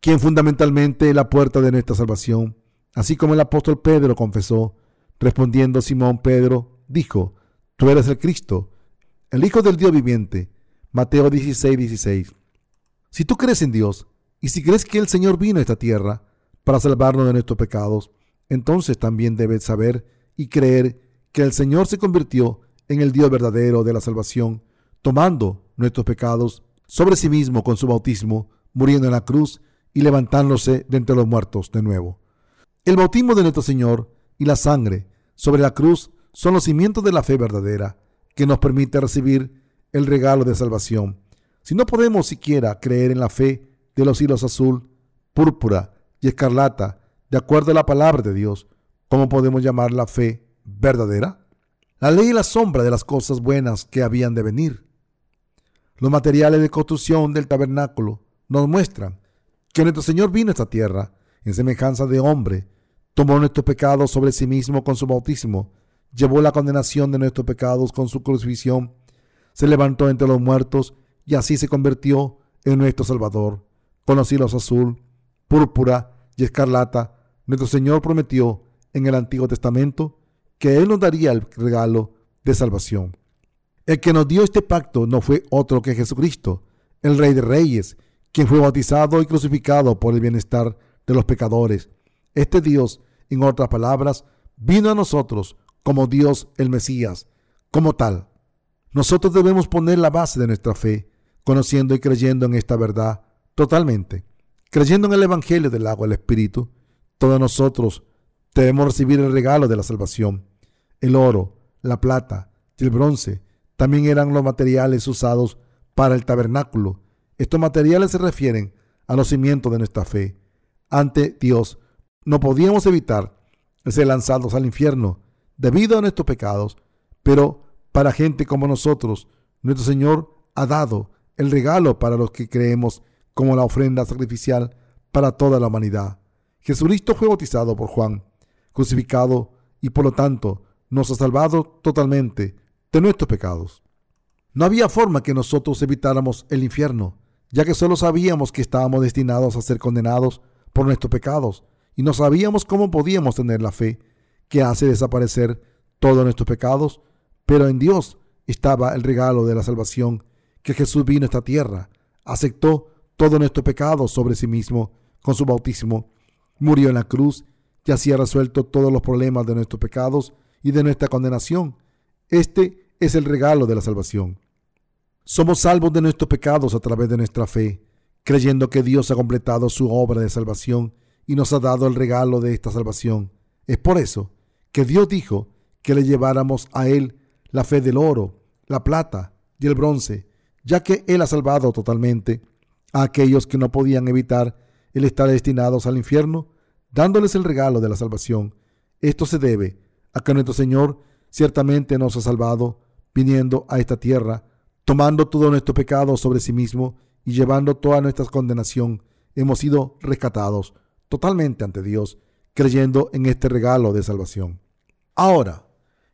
quien fundamentalmente es la puerta de nuestra salvación, así como el apóstol Pedro confesó, respondiendo Simón Pedro, dijo, Tú eres el Cristo, el Hijo del Dios viviente. Mateo 16, 16. Si tú crees en Dios, y si crees que el Señor vino a esta tierra para salvarnos de nuestros pecados, entonces también debes saber y creer que el Señor se convirtió en el Dios verdadero de la salvación, tomando nuestros pecados sobre sí mismo con su bautismo, muriendo en la cruz y levantándose de entre los muertos de nuevo. El bautismo de nuestro Señor y la sangre sobre la cruz son los cimientos de la fe verdadera que nos permite recibir el regalo de salvación. Si no podemos siquiera creer en la fe de los hilos azul, púrpura y escarlata, de acuerdo a la palabra de Dios, ¿cómo podemos llamar la fe verdadera? La ley y la sombra de las cosas buenas que habían de venir. Los materiales de construcción del tabernáculo nos muestran que nuestro Señor vino a esta tierra en semejanza de hombre, tomó nuestros pecados sobre sí mismo con su bautismo, llevó la condenación de nuestros pecados con su crucifixión, se levantó entre los muertos y así se convirtió en nuestro Salvador. Con los hilos azul, púrpura y escarlata, nuestro Señor prometió en el Antiguo Testamento que Él nos daría el regalo de salvación. El que nos dio este pacto no fue otro que Jesucristo, el Rey de Reyes, quien fue bautizado y crucificado por el bienestar de los pecadores. Este Dios, en otras palabras, vino a nosotros como Dios el Mesías, como tal. Nosotros debemos poner la base de nuestra fe, conociendo y creyendo en esta verdad totalmente. Creyendo en el Evangelio del agua del Espíritu, todos nosotros debemos recibir el regalo de la salvación. El oro, la plata y el bronce también eran los materiales usados para el tabernáculo estos materiales se refieren a los cimientos de nuestra fe. Ante Dios no podíamos evitar ser lanzados al infierno debido a nuestros pecados, pero para gente como nosotros, nuestro Señor ha dado el regalo para los que creemos como la ofrenda sacrificial para toda la humanidad. Jesucristo fue bautizado por Juan, crucificado y por lo tanto nos ha salvado totalmente de nuestros pecados. No había forma que nosotros evitáramos el infierno ya que solo sabíamos que estábamos destinados a ser condenados por nuestros pecados y no sabíamos cómo podíamos tener la fe que hace desaparecer todos nuestros pecados, pero en Dios estaba el regalo de la salvación, que Jesús vino a esta tierra, aceptó todos nuestros pecados sobre sí mismo con su bautismo, murió en la cruz y así ha resuelto todos los problemas de nuestros pecados y de nuestra condenación. Este es el regalo de la salvación. Somos salvos de nuestros pecados a través de nuestra fe, creyendo que Dios ha completado su obra de salvación y nos ha dado el regalo de esta salvación. Es por eso que Dios dijo que le lleváramos a Él la fe del oro, la plata y el bronce, ya que Él ha salvado totalmente a aquellos que no podían evitar el estar destinados al infierno, dándoles el regalo de la salvación. Esto se debe a que nuestro Señor ciertamente nos ha salvado, viniendo a esta tierra, tomando todo nuestro pecado sobre sí mismo y llevando toda nuestra condenación, hemos sido rescatados totalmente ante Dios, creyendo en este regalo de salvación. Ahora,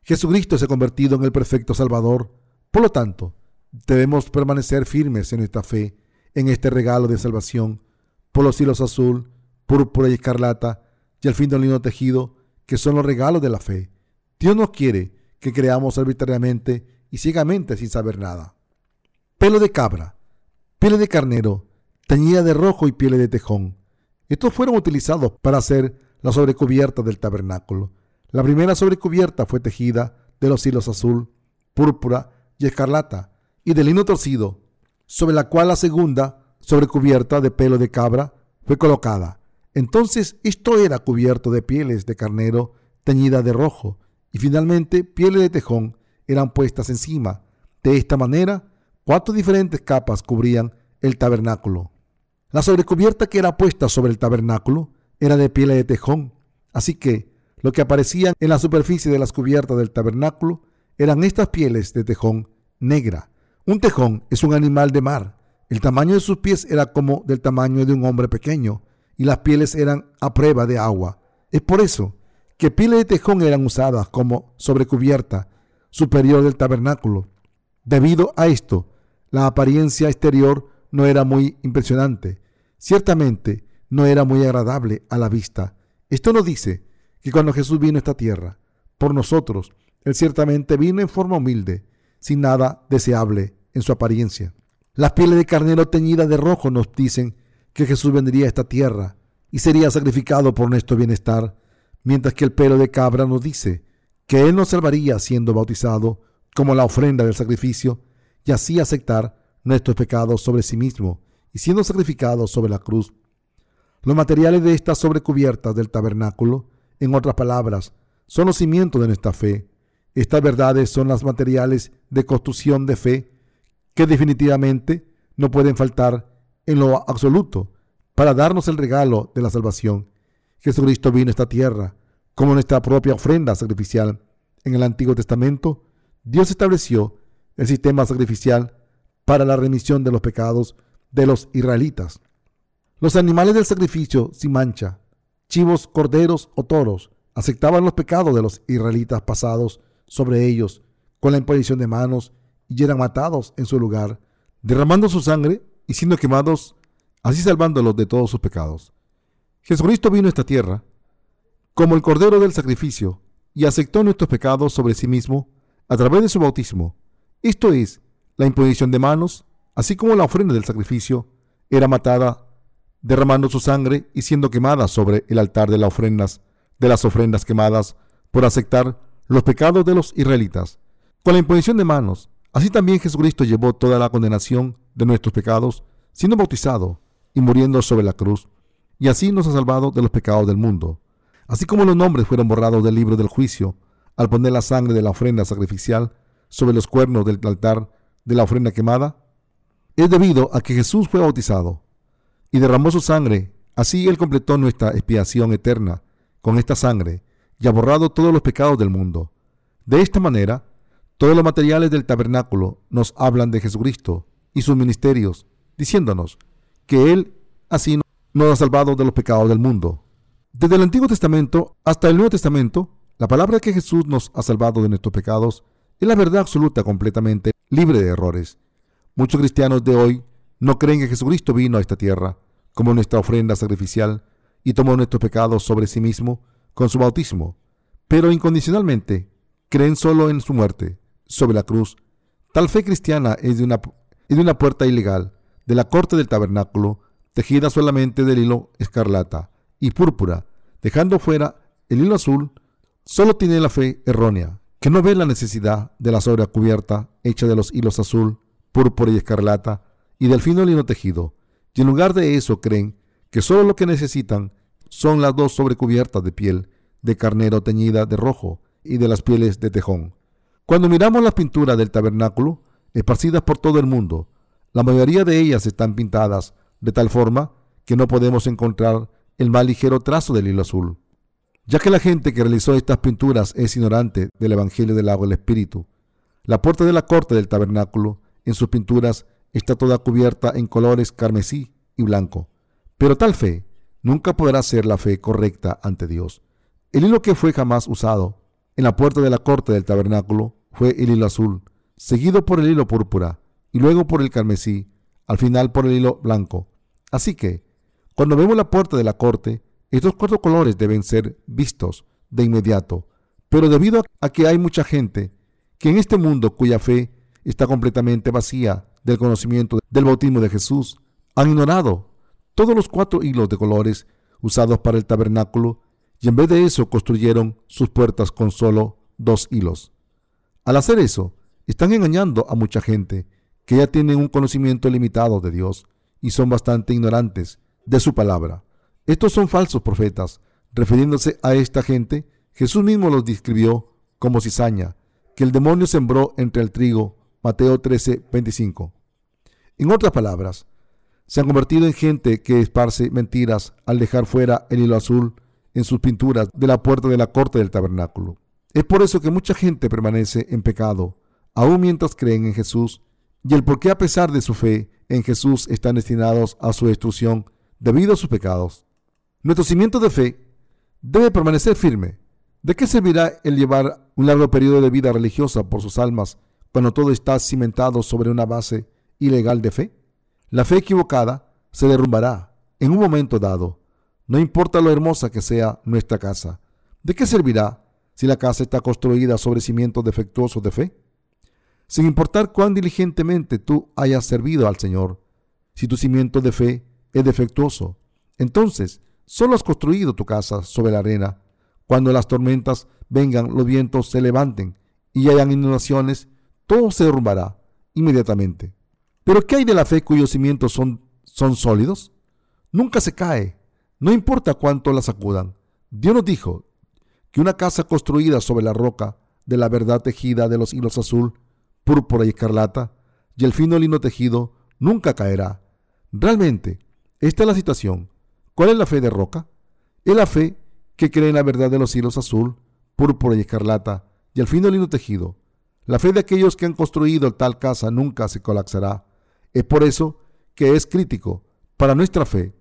Jesucristo se ha convertido en el perfecto Salvador, por lo tanto, debemos permanecer firmes en nuestra fe en este regalo de salvación por los hilos azul, púrpura y escarlata y al fin del lino tejido, que son los regalos de la fe. Dios no quiere que creamos arbitrariamente y ciegamente sin saber nada. Pelo de cabra, piel de carnero, teñida de rojo y piel de tejón. Estos fueron utilizados para hacer la sobrecubierta del tabernáculo. La primera sobrecubierta fue tejida de los hilos azul, púrpura y escarlata y de lino torcido, sobre la cual la segunda sobrecubierta de pelo de cabra fue colocada. Entonces esto era cubierto de pieles de carnero teñida de rojo y finalmente pieles de tejón eran puestas encima. De esta manera, cuatro diferentes capas cubrían el tabernáculo. La sobrecubierta que era puesta sobre el tabernáculo era de pieles de tejón, así que lo que aparecía en la superficie de las cubiertas del tabernáculo eran estas pieles de tejón negra. Un tejón es un animal de mar. El tamaño de sus pies era como del tamaño de un hombre pequeño y las pieles eran a prueba de agua. Es por eso que pieles de tejón eran usadas como sobrecubierta superior del tabernáculo. Debido a esto, la apariencia exterior no era muy impresionante. Ciertamente no era muy agradable a la vista. Esto nos dice que cuando Jesús vino a esta tierra, por nosotros, Él ciertamente vino en forma humilde, sin nada deseable en su apariencia. Las pieles de carnero teñidas de rojo nos dicen que Jesús vendría a esta tierra y sería sacrificado por nuestro bienestar, mientras que el pelo de cabra nos dice que Él nos salvaría siendo bautizado como la ofrenda del sacrificio y así aceptar nuestros pecados sobre sí mismo y siendo sacrificado sobre la cruz. Los materiales de estas sobrecubiertas del tabernáculo, en otras palabras, son los cimientos de nuestra fe. Estas verdades son las materiales de construcción de fe que definitivamente no pueden faltar en lo absoluto para darnos el regalo de la salvación. Jesucristo vino a esta tierra como nuestra propia ofrenda sacrificial. En el Antiguo Testamento, Dios estableció el sistema sacrificial para la remisión de los pecados de los israelitas. Los animales del sacrificio sin mancha, chivos, corderos o toros, aceptaban los pecados de los israelitas pasados sobre ellos con la imposición de manos y eran matados en su lugar, derramando su sangre y siendo quemados, así salvándolos de todos sus pecados. Jesucristo vino a esta tierra como el cordero del sacrificio y aceptó nuestros pecados sobre sí mismo a través de su bautismo. Esto es, la imposición de manos, así como la ofrenda del sacrificio, era matada, derramando su sangre y siendo quemada sobre el altar de las ofrendas, de las ofrendas quemadas, por aceptar los pecados de los israelitas. Con la imposición de manos, así también Jesucristo llevó toda la condenación de nuestros pecados, siendo bautizado y muriendo sobre la cruz, y así nos ha salvado de los pecados del mundo. Así como los nombres fueron borrados del libro del juicio, al poner la sangre de la ofrenda sacrificial sobre los cuernos del altar de la ofrenda quemada? Es debido a que Jesús fue bautizado y derramó su sangre. Así Él completó nuestra expiación eterna con esta sangre y ha borrado todos los pecados del mundo. De esta manera, todos los materiales del tabernáculo nos hablan de Jesucristo y sus ministerios, diciéndonos que Él así nos ha salvado de los pecados del mundo. Desde el Antiguo Testamento hasta el Nuevo Testamento, la palabra que Jesús nos ha salvado de nuestros pecados es la verdad absoluta completamente libre de errores. Muchos cristianos de hoy no creen que Jesucristo vino a esta tierra como nuestra ofrenda sacrificial y tomó nuestros pecados sobre sí mismo con su bautismo, pero incondicionalmente creen solo en su muerte sobre la cruz. Tal fe cristiana es de una, es de una puerta ilegal de la corte del tabernáculo, tejida solamente del hilo escarlata y púrpura, dejando fuera el hilo azul, solo tiene la fe errónea que no ve la necesidad de la sobrecubierta hecha de los hilos azul, púrpura y escarlata y del fino lino tejido, y en lugar de eso creen que solo lo que necesitan son las dos sobrecubiertas de piel de carnero teñida de rojo y de las pieles de tejón. Cuando miramos las pinturas del tabernáculo, esparcidas por todo el mundo, la mayoría de ellas están pintadas de tal forma que no podemos encontrar el más ligero trazo del hilo azul. ya que la gente que realizó estas pinturas es ignorante del Evangelio del agua del Espíritu. La puerta de la corte del tabernáculo, en sus pinturas, está toda cubierta en colores carmesí y blanco. Pero tal fe nunca podrá ser la fe correcta ante Dios. El hilo que fue jamás usado en la puerta de la corte del tabernáculo fue el hilo azul, seguido por el hilo púrpura y luego por el carmesí, al final por el hilo blanco. Así que, cuando vemos la puerta de la corte, estos cuatro colores deben ser vistos de inmediato. Pero debido a que hay mucha gente que en este mundo cuya fe está completamente vacía del conocimiento del bautismo de Jesús, han ignorado todos los cuatro hilos de colores usados para el tabernáculo y en vez de eso construyeron sus puertas con solo dos hilos. Al hacer eso, están engañando a mucha gente que ya tienen un conocimiento limitado de Dios y son bastante ignorantes de su palabra. Estos son falsos profetas. Refiriéndose a esta gente, Jesús mismo los describió como cizaña, que el demonio sembró entre el trigo. Mateo 13, 25. En otras palabras, se han convertido en gente que esparce mentiras al dejar fuera el hilo azul en sus pinturas de la puerta de la corte del tabernáculo. Es por eso que mucha gente permanece en pecado, aun mientras creen en Jesús, y el por qué a pesar de su fe en Jesús están destinados a su destrucción debido a sus pecados. Nuestro cimiento de fe debe permanecer firme. ¿De qué servirá el llevar un largo periodo de vida religiosa por sus almas cuando todo está cimentado sobre una base ilegal de fe? La fe equivocada se derrumbará en un momento dado, no importa lo hermosa que sea nuestra casa. ¿De qué servirá si la casa está construida sobre cimientos defectuosos de fe? Sin importar cuán diligentemente tú hayas servido al Señor, si tu cimiento de fe es defectuoso, entonces Solo has construido tu casa sobre la arena. Cuando las tormentas vengan, los vientos se levanten y hayan inundaciones, todo se derrumbará inmediatamente. Pero ¿qué hay de la fe cuyos cimientos son, sólidos? Nunca se cae, no importa cuánto la sacudan. Dios nos dijo que una casa construida sobre la roca de la verdad tejida de los hilos azul, púrpura y escarlata, y el fino lino tejido, nunca caerá. Realmente, esta es la situación. ¿Cuál es la fe de roca? Es la fe que cree en la verdad de los hilos azul, púrpura y escarlata, y al fin del hilo tejido. La fe de aquellos que han construido tal casa nunca se colapsará. Es por eso que es crítico para nuestra fe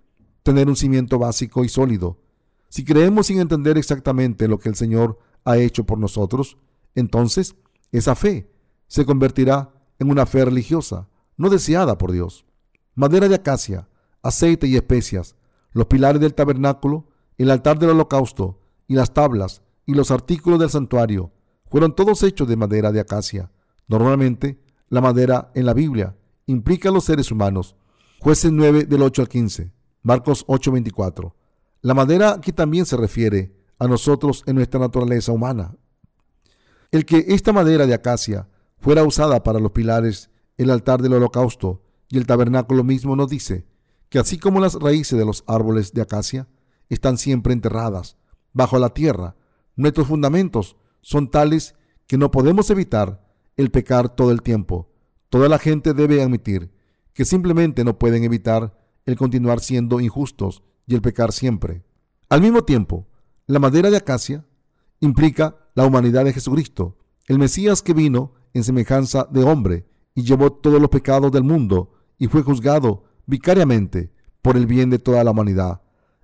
tener un cimiento básico y sólido. Si creemos sin entender exactamente lo que el Señor ha hecho por nosotros, entonces esa fe se convertirá en una fe religiosa, no deseada por Dios. Madera de acacia, aceite y especias los pilares del tabernáculo, el altar del holocausto y las tablas y los artículos del santuario fueron todos hechos de madera de acacia. Normalmente, la madera en la Biblia implica a los seres humanos. Jueces 9 del 8 al 15, Marcos 8, 24. La madera aquí también se refiere a nosotros en nuestra naturaleza humana. El que esta madera de acacia fuera usada para los pilares, el altar del holocausto y el tabernáculo mismo nos dice que así como las raíces de los árboles de acacia están siempre enterradas bajo la tierra, nuestros fundamentos son tales que no podemos evitar el pecar todo el tiempo. Toda la gente debe admitir que simplemente no pueden evitar el continuar siendo injustos y el pecar siempre. Al mismo tiempo, la madera de acacia implica la humanidad de Jesucristo, el Mesías que vino en semejanza de hombre y llevó todos los pecados del mundo y fue juzgado vicariamente por el bien de toda la humanidad.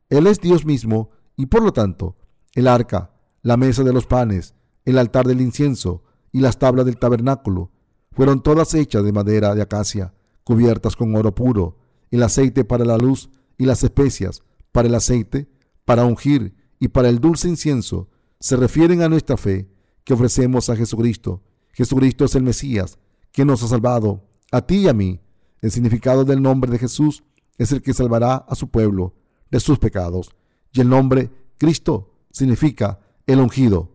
Él es Dios mismo y por lo tanto el arca, la mesa de los panes, el altar del incienso y las tablas del tabernáculo fueron todas hechas de madera de acacia, cubiertas con oro puro, el aceite para la luz y las especias para el aceite, para ungir y para el dulce incienso se refieren a nuestra fe que ofrecemos a Jesucristo. Jesucristo es el Mesías que nos ha salvado a ti y a mí el significado del nombre de Jesús es el que salvará a su pueblo de sus pecados. Y el nombre Cristo significa el ungido.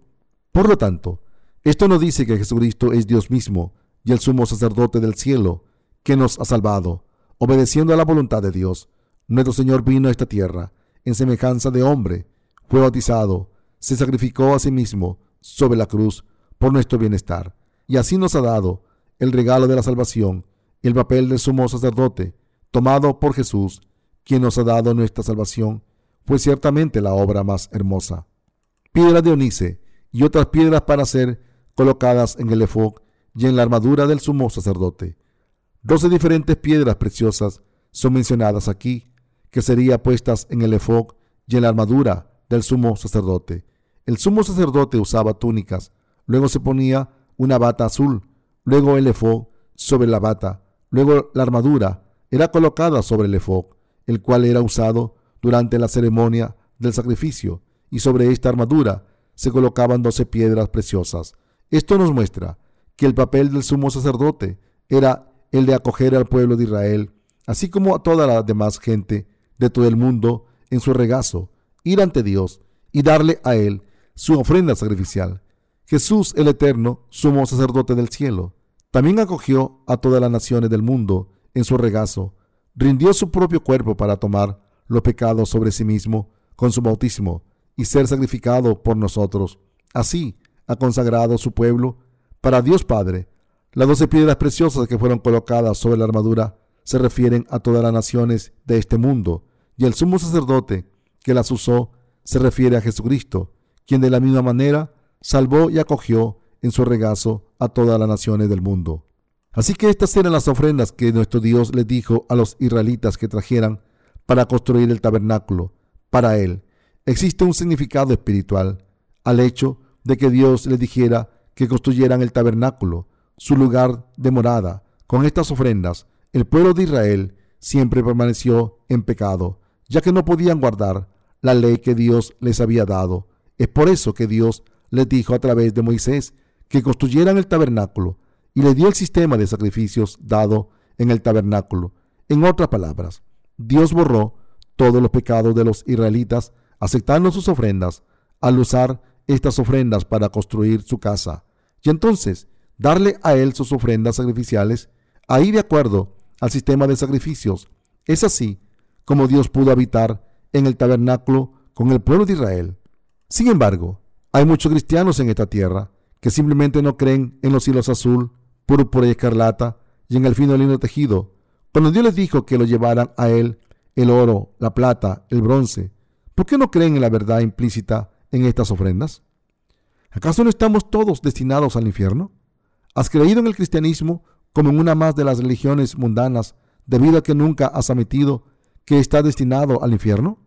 Por lo tanto, esto nos dice que Jesucristo es Dios mismo y el sumo sacerdote del cielo que nos ha salvado, obedeciendo a la voluntad de Dios. Nuestro Señor vino a esta tierra en semejanza de hombre, fue bautizado, se sacrificó a sí mismo sobre la cruz por nuestro bienestar, y así nos ha dado el regalo de la salvación el papel del sumo sacerdote, tomado por Jesús, quien nos ha dado nuestra salvación, fue ciertamente la obra más hermosa. piedras de onice y otras piedras para ser colocadas en el efod y en la armadura del sumo sacerdote. Doce diferentes piedras preciosas son mencionadas aquí, que serían puestas en el efod y en la armadura del sumo sacerdote. El sumo sacerdote usaba túnicas, luego se ponía una bata azul, luego el efod sobre la bata, luego la armadura era colocada sobre el efod, el cual era usado durante la ceremonia del sacrificio, y sobre esta armadura se colocaban doce piedras preciosas. Esto nos muestra que el papel del sumo sacerdote era el de acoger al pueblo de Israel, así como a toda la demás gente de todo el mundo en su regazo, ir ante Dios y darle a Él su ofrenda sacrificial. Jesús el Eterno, sumo sacerdote del cielo, también acogió a todas las naciones del mundo en su regazo, rindió su propio cuerpo para tomar los pecados sobre sí mismo con su bautismo y ser sacrificado por nosotros. Así ha consagrado su pueblo para Dios Padre. Las doce piedras preciosas que fueron colocadas sobre la armadura se refieren a todas las naciones de este mundo, y el sumo sacerdote que las usó se refiere a Jesucristo, quien de la misma manera salvó y acogió en su regazo a todas las naciones del mundo. Así que estas eran las ofrendas que nuestro Dios les dijo a los israelitas que trajeran para construir el tabernáculo. Para él existe un significado espiritual al hecho de que Dios les dijera que construyeran el tabernáculo, su lugar de morada. Con estas ofrendas, el pueblo de Israel siempre permaneció en pecado, ya que no podían guardar la ley que Dios les había dado. Es por eso que Dios les dijo a través de Moisés que construyeran el tabernáculo y le dio el sistema de sacrificios dado en el tabernáculo. En otras palabras, Dios borró todos los pecados de los israelitas aceptando sus ofrendas al usar estas ofrendas para construir su casa y entonces darle a él sus ofrendas sacrificiales ahí de acuerdo al sistema de sacrificios. Es así como Dios pudo habitar en el tabernáculo con el pueblo de Israel. Sin embargo, hay muchos cristianos en esta tierra que simplemente no creen en los hilos azul, púrpura y escarlata y en el fino lino tejido. Cuando Dios les dijo que lo llevaran a Él el oro, la plata, el bronce, ¿por qué no creen en la verdad implícita en estas ofrendas? ¿Acaso no estamos todos destinados al infierno? ¿Has creído en el cristianismo como en una más de las religiones mundanas debido a que nunca has admitido que está destinado al infierno?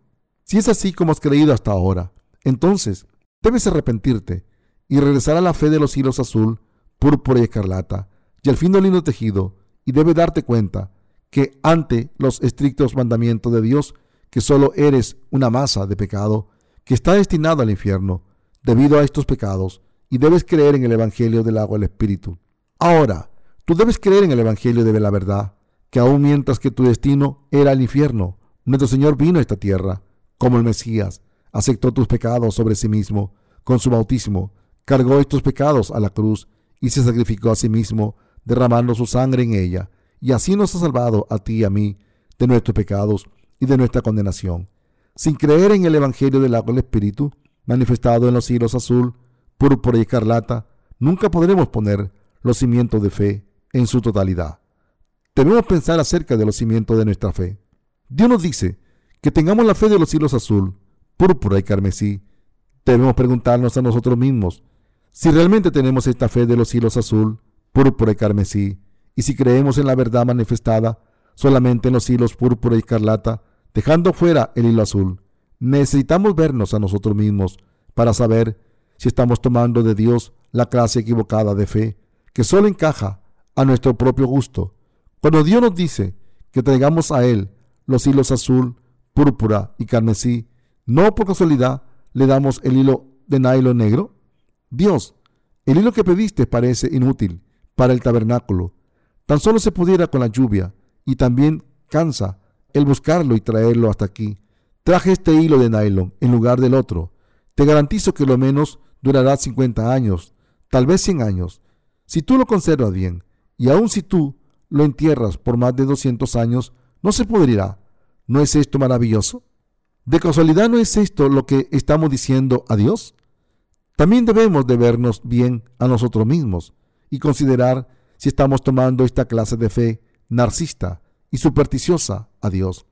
Si es así como has creído hasta ahora, entonces debes arrepentirte y regresar a la fe de los hilos azul, púrpura y escarlata, y al fin del tejido, y debes darte cuenta que ante los estrictos mandamientos de Dios, que solo eres una masa de pecado, que está destinado al infierno, debido a estos pecados, y debes creer en el Evangelio del agua del Espíritu. Ahora, tú debes creer en el Evangelio de la verdad, que aun mientras que tu destino era el infierno, nuestro Señor vino a esta tierra, como el Mesías, aceptó tus pecados sobre sí mismo, con su bautismo, cargó estos pecados a la cruz y se sacrificó a sí mismo, derramando su sangre en ella, y así nos ha salvado a ti y a mí de nuestros pecados y de nuestra condenación. Sin creer en el Evangelio del agua del Espíritu, manifestado en los hilos azul, púrpura y escarlata, nunca podremos poner los cimientos de fe en su totalidad. Debemos pensar acerca de los cimientos de nuestra fe. Dios nos dice que tengamos la fe de los hilos azul, púrpura y carmesí. Debemos preguntarnos a nosotros mismos si realmente tenemos esta fe de los hilos azul, púrpura y carmesí, y si creemos en la verdad manifestada solamente en los hilos púrpura y escarlata, dejando fuera el hilo azul. Necesitamos vernos a nosotros mismos para saber si estamos tomando de Dios la clase equivocada de fe, que solo encaja a nuestro propio gusto cuando Dios nos dice que traigamos a Él los hilos azul, púrpura y carmesí, no por casualidad le damos el hilo de nylon negro. Dios, el hilo que pediste parece inútil para el tabernáculo. Tan solo se pudiera con la lluvia y también cansa el buscarlo y traerlo hasta aquí. Traje este hilo de nylon en lugar del otro. Te garantizo que lo menos durará 50 años, tal vez 100 años, si tú lo conservas bien. Y aun si tú lo entierras por más de 200 años, no se pudrirá. ¿No es esto maravilloso? ¿De casualidad no es esto lo que estamos diciendo a Dios? También debemos de vernos bien a nosotros mismos y considerar si estamos tomando esta clase de fe narcista y supersticiosa a Dios.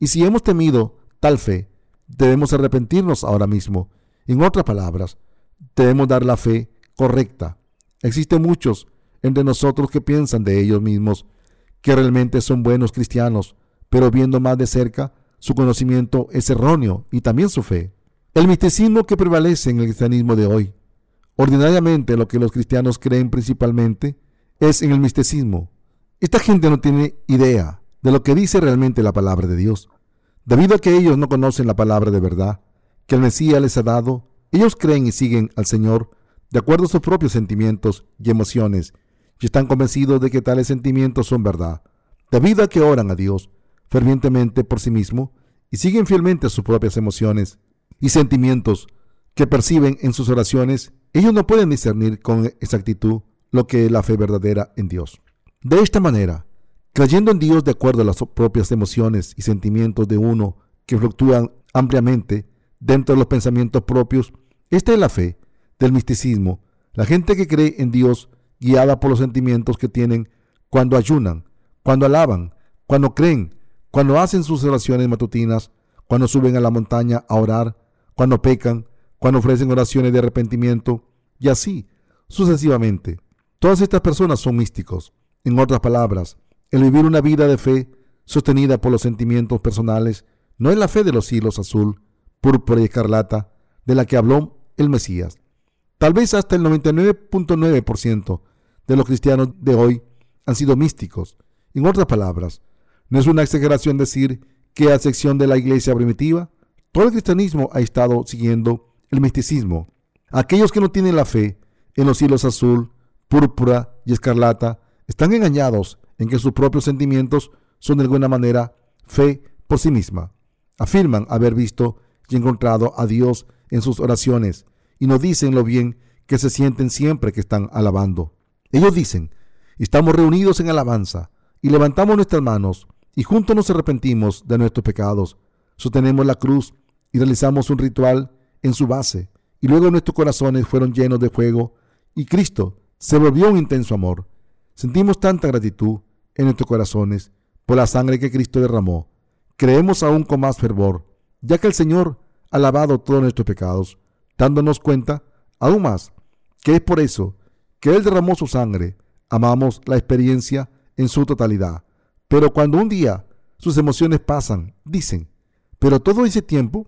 Y si hemos temido tal fe, debemos arrepentirnos ahora mismo En otras palabras, debemos dar la fe correcta. Existen muchos entre nosotros que piensan de ellos mismos que realmente son buenos cristianos, pero viendo más de cerca, su conocimiento es erróneo y también su fe. El misticismo que prevalece en el cristianismo de hoy. Ordinariamente lo que los cristianos creen principalmente es en el misticismo. Esta gente no tiene idea de lo que dice realmente la palabra de Dios. Debido a que ellos no conocen la palabra de verdad que el Mesías les ha dado, ellos creen y siguen al Señor de acuerdo a sus propios sentimientos y emociones y están convencidos de que tales sentimientos son verdad, debido a que oran a Dios fervientemente por sí mismo y siguen fielmente sus propias emociones y sentimientos que perciben en sus oraciones, ellos no pueden discernir con exactitud lo que es la fe verdadera en Dios. De esta manera, creyendo en Dios de acuerdo a las propias emociones y sentimientos de uno que fluctúan ampliamente dentro de los pensamientos propios, esta es la fe del misticismo. La gente que cree en Dios guiada por los sentimientos que tienen cuando ayunan, cuando alaban, cuando creen, cuando hacen sus oraciones matutinas, cuando suben a la montaña a orar, cuando pecan, cuando ofrecen oraciones de arrepentimiento, y así sucesivamente. Todas estas personas son místicos. En otras palabras, el vivir una vida de fe sostenida por los sentimientos personales no es la fe de los hilos azul, púrpura y escarlata de la que habló el Mesías. Tal vez hasta el 99.9% de los cristianos de hoy han sido místicos. En otras palabras, no es una exageración decir que a sección de la iglesia primitiva, todo el cristianismo ha estado siguiendo el misticismo. Aquellos que no tienen la fe en los cielos azul, púrpura y escarlata están engañados en que sus propios sentimientos son de alguna manera fe por sí misma. Afirman haber visto y encontrado a Dios en sus oraciones y nos dicen lo bien que se sienten siempre que están alabando. Ellos dicen, estamos reunidos en alabanza y levantamos nuestras manos y juntos nos arrepentimos de nuestros pecados. Sostenemos la cruz y realizamos un ritual en su base y luego nuestros corazones fueron llenos de fuego y Cristo se volvió un intenso amor. Sentimos tanta gratitud en nuestros corazones por la sangre que Cristo derramó. Creemos aún con más fervor, ya que el Señor ha lavado todos nuestros pecados, dándonos cuenta aún más que es por eso que Él derramó su sangre, amamos la experiencia en su totalidad. Pero cuando un día sus emociones pasan, dicen, pero todo ese tiempo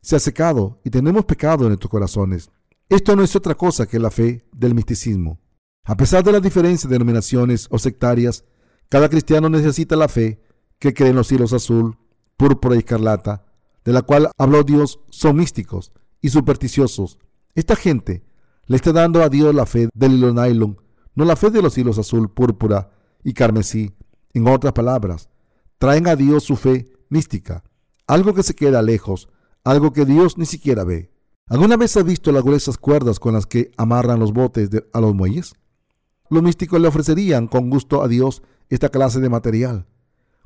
se ha secado y tenemos pecado en nuestros corazones. Esto no es otra cosa que la fe del misticismo. A pesar de las diferentes denominaciones o sectarias, cada cristiano necesita la fe que cree en los cielos azul, púrpura y escarlata, de la cual habló Dios, son místicos y supersticiosos. Esta gente le está dando a Dios la fe del hilo nylon, no la fe de los hilos azul, púrpura y carmesí. En otras palabras, traen a Dios su fe mística, algo que se queda lejos, algo que Dios ni siquiera ve. ¿Alguna vez has visto las gruesas cuerdas con las que amarran los botes a los muelles? Los místicos le ofrecerían con gusto a Dios esta clase de material.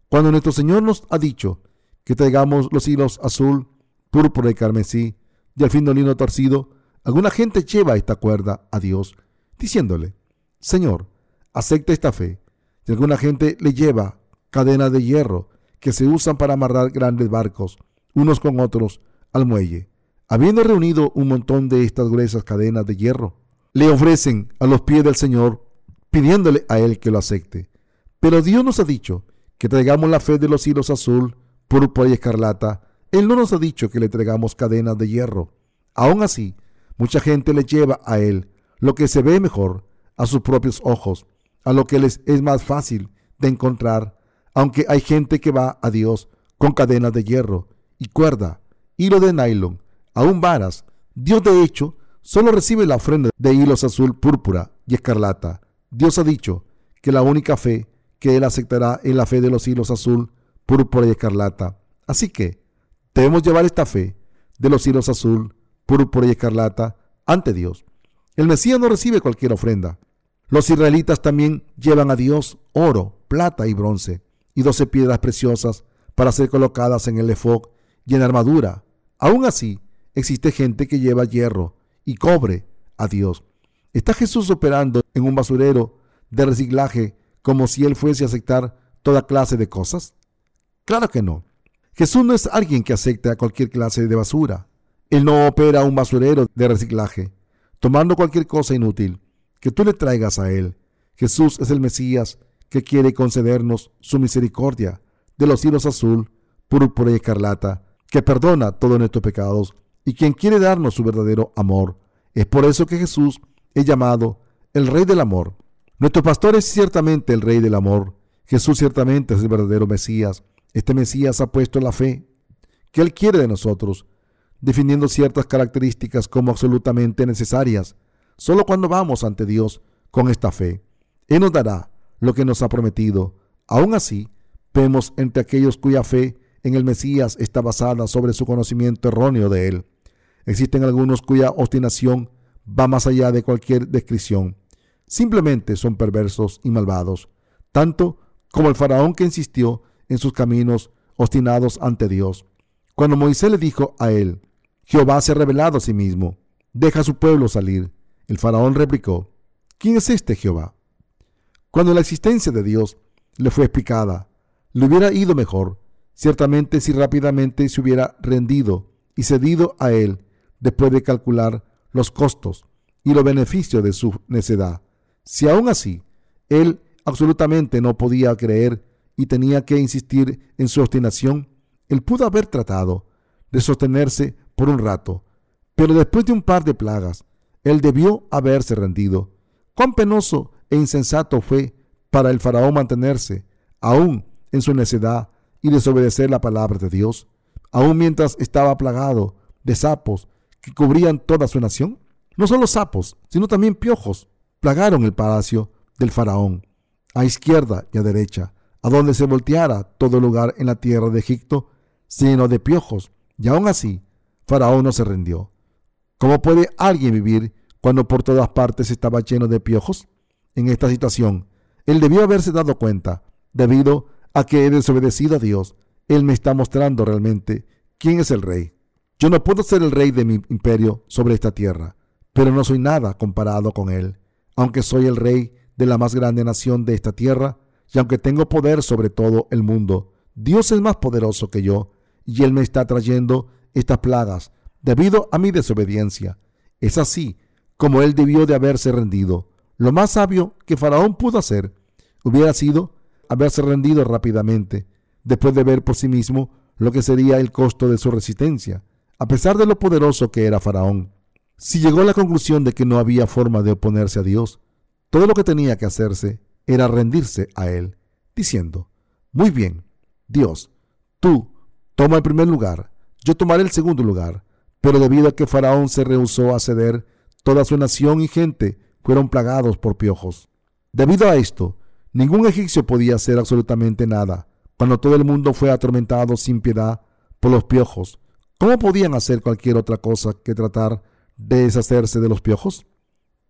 Cuando nuestro Señor nos ha dicho que traigamos los hilos azul, púrpura y carmesí y al fin lino torcido, Alguna gente lleva esta cuerda a Dios diciéndole, Señor, acepta esta fe. Y alguna gente le lleva cadenas de hierro que se usan para amarrar grandes barcos, unos con otros, al muelle. Habiendo reunido un montón de estas gruesas cadenas de hierro, le ofrecen a los pies del Señor, pidiéndole a Él que lo acepte. Pero Dios nos ha dicho que traigamos la fe de los hilos azul, púrpura y escarlata. Él no nos ha dicho que le traigamos cadenas de hierro. Aún así, Mucha gente le lleva a él lo que se ve mejor a sus propios ojos, a lo que les es más fácil de encontrar, aunque hay gente que va a Dios con cadenas de hierro y cuerda, hilo de nylon, aún varas. Dios de hecho solo recibe la ofrenda de hilos azul, púrpura y escarlata. Dios ha dicho que la única fe que Él aceptará es la fe de los hilos azul, púrpura y escarlata. Así que debemos llevar esta fe de los hilos azul, púrpura y escarlata ante Dios. El Mesías no recibe cualquier ofrenda. Los israelitas también llevan a Dios oro, plata y bronce, y doce piedras preciosas para ser colocadas en el efod y en armadura. Aún así, existe gente que lleva hierro y cobre a Dios. ¿Está Jesús operando en un basurero de reciclaje como si él fuese a aceptar toda clase de cosas? Claro que no. Jesús no es alguien que acepte a cualquier clase de basura. Él no opera un basurero de reciclaje, tomando cualquier cosa inútil que tú le traigas a Él. Jesús es el Mesías que quiere concedernos su misericordia de los hilos azul, púrpura y escarlata, que perdona todos nuestros pecados y quien quiere darnos su verdadero amor. Es por eso que Jesús es llamado el Rey del Amor. Nuestro pastor es ciertamente el Rey del Amor. Jesús ciertamente es el verdadero Mesías. Este Mesías ha puesto la fe que Él quiere de nosotros, definiendo ciertas características como absolutamente necesarias. Solo cuando vamos ante Dios con esta fe, Él nos dará lo que nos ha prometido. Aún así, vemos entre aquellos cuya fe en el Mesías está basada sobre su conocimiento erróneo de Él. Existen algunos cuya obstinación va más allá de cualquier descripción. Simplemente son perversos y malvados, tanto como el faraón que insistió en sus caminos obstinados ante Dios. Cuando Moisés le dijo a él, Jehová se ha revelado a sí mismo, deja a su pueblo salir, el faraón replicó, ¿quién es este Jehová? Cuando la existencia de Dios le fue explicada, le hubiera ido mejor, ciertamente si rápidamente se hubiera rendido y cedido a él después de calcular los costos y los beneficios de su necedad. Si aún así él absolutamente no podía creer y tenía que insistir en su obstinación, él pudo haber tratado de sostenerse por un rato, pero después de un par de plagas, él debió haberse rendido. Cuán penoso e insensato fue para el faraón mantenerse, aún en su necedad, y desobedecer la palabra de Dios, aún mientras estaba plagado de sapos que cubrían toda su nación. No solo sapos, sino también piojos plagaron el palacio del faraón, a izquierda y a derecha, a donde se volteara todo lugar en la tierra de Egipto, lleno de piojos, y aún así, faraón no se rindió. ¿Cómo puede alguien vivir cuando por todas partes estaba lleno de piojos? En esta situación, él debió haberse dado cuenta, debido a que he desobedecido a Dios. Él me está mostrando realmente quién es el rey. Yo no puedo ser el rey de mi imperio sobre esta tierra, pero no soy nada comparado con él. Aunque soy el rey de la más grande nación de esta tierra, y aunque tengo poder sobre todo el mundo, Dios es más poderoso que yo, y Él me está trayendo estas plagas debido a mi desobediencia. Es así como Él debió de haberse rendido. Lo más sabio que Faraón pudo hacer hubiera sido haberse rendido rápidamente, después de ver por sí mismo lo que sería el costo de su resistencia a pesar de lo poderoso que era Faraón. Si llegó a la conclusión de que no había forma de oponerse a Dios, todo lo que tenía que hacerse era rendirse a Él, diciendo, Muy bien, Dios, tú toma el primer lugar, yo tomaré el segundo lugar. Pero debido a que Faraón se rehusó a ceder, toda su nación y gente fueron plagados por piojos. Debido a esto, ningún egipcio podía hacer absolutamente nada. Cuando todo el mundo fue atormentado sin piedad por los piojos, ¿Cómo podían hacer cualquier otra cosa que tratar de deshacerse de los piojos?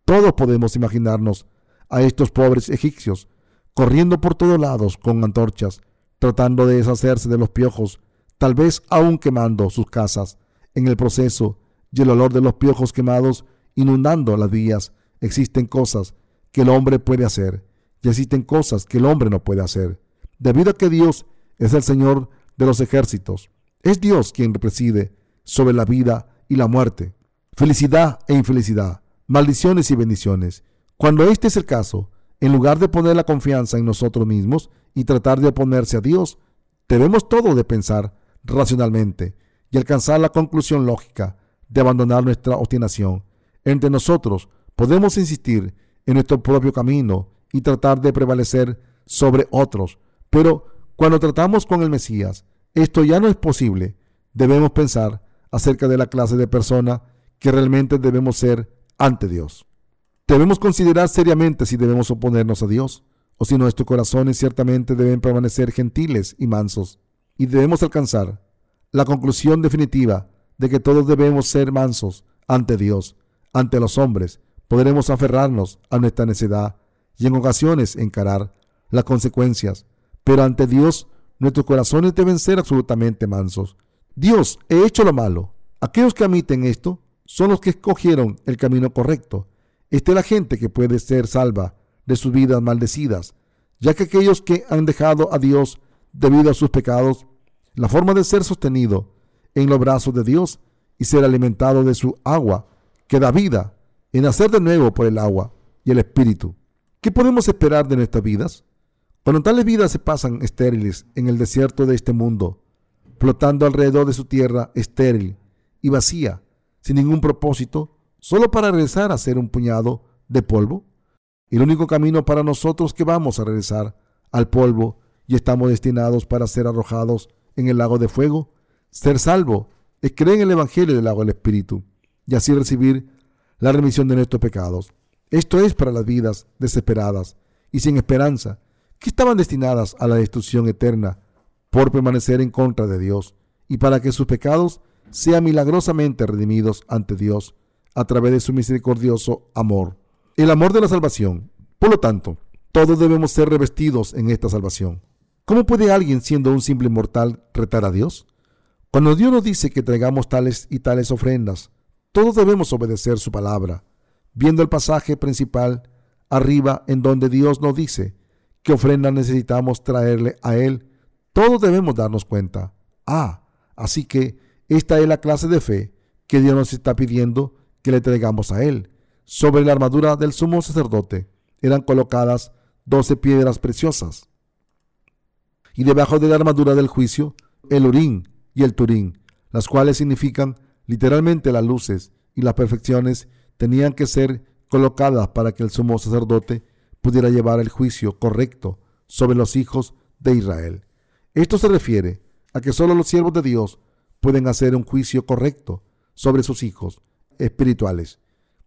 Todos podemos imaginarnos a estos pobres egipcios corriendo por todos lados con antorchas, tratando de deshacerse de los piojos, tal vez aún quemando sus casas. En el proceso y el olor de los piojos quemados inundando las vías, existen cosas que el hombre puede hacer y existen cosas que el hombre no puede hacer. Debido a que Dios es el Señor de los ejércitos, es Dios quien preside sobre la vida y la muerte, felicidad e infelicidad, maldiciones y bendiciones. Cuando este es el caso, en lugar de poner la confianza en nosotros mismos y tratar de oponerse a Dios, debemos todo de pensar racionalmente y alcanzar la conclusión lógica de abandonar nuestra obstinación. Entre nosotros podemos insistir en nuestro propio camino y tratar de prevalecer sobre otros, pero cuando tratamos con el Mesías, esto ya no es posible. Debemos pensar acerca de la clase de persona que realmente debemos ser ante Dios. Debemos considerar seriamente si debemos oponernos a Dios o si nuestros corazones ciertamente deben permanecer gentiles y mansos. Y debemos alcanzar la conclusión definitiva de que todos debemos ser mansos ante Dios, ante los hombres. Podremos aferrarnos a nuestra necedad y en ocasiones encarar las consecuencias, pero ante Dios Nuestros corazones deben ser absolutamente mansos. Dios, he hecho lo malo. Aquellos que admiten esto son los que escogieron el camino correcto. Esta es la gente que puede ser salva de sus vidas maldecidas, ya que aquellos que han dejado a Dios debido a sus pecados, la forma de ser sostenido en los brazos de Dios y ser alimentado de su agua, que da vida, en nacer de nuevo por el agua y el Espíritu. ¿Qué podemos esperar de nuestras vidas? Cuando tales vidas se pasan estériles en el desierto de este mundo, flotando alrededor de su tierra estéril y vacía, sin ningún propósito, solo para regresar a ser un puñado de polvo? El único camino para nosotros que vamos a regresar al polvo y estamos destinados para ser arrojados en el lago de fuego, ser salvo, es creer en el Evangelio del agua del Espíritu y así recibir la remisión de nuestros pecados. Esto es para las vidas desesperadas y sin esperanza, que estaban destinadas a la destrucción eterna por permanecer en contra de Dios y para que sus pecados sean milagrosamente redimidos ante Dios a través de su misericordioso amor. El amor de la salvación. Por lo tanto, todos debemos ser revestidos en esta salvación. ¿Cómo puede alguien, siendo un simple mortal, retar a Dios? Cuando Dios nos dice que traigamos tales y tales ofrendas, todos debemos obedecer su palabra. Viendo el pasaje principal arriba en donde Dios nos dice qué ofrenda necesitamos traerle a Él, todos debemos darnos cuenta. Ah, así que esta es la clase de fe que Dios nos está pidiendo que le traigamos a Él. Sobre la armadura del sumo sacerdote eran colocadas doce piedras preciosas. Y debajo de la armadura del juicio, el urín y el turín, las cuales significan literalmente las luces y las perfecciones, tenían que ser colocadas para que el sumo sacerdote pudiera llevar el juicio correcto sobre los hijos de Israel. Esto se refiere a que solo los siervos de Dios pueden hacer un juicio correcto sobre sus hijos espirituales,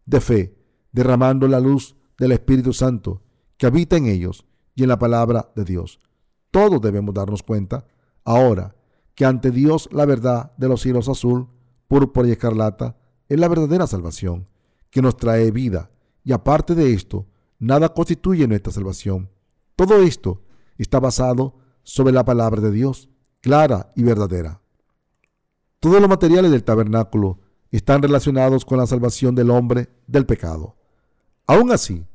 de fe, derramando la luz del Espíritu Santo que habita en ellos y en la palabra de Dios. Todos debemos darnos cuenta ahora que ante Dios la verdad de los hilos azul, púrpura y escarlata es la verdadera salvación, que nos trae vida, y aparte de esto, nada constituye nuestra salvación. Todo esto está basado sobre la palabra de Dios, clara y verdadera. Todos los materiales del tabernáculo están relacionados con la salvación del hombre del pecado. Aún así,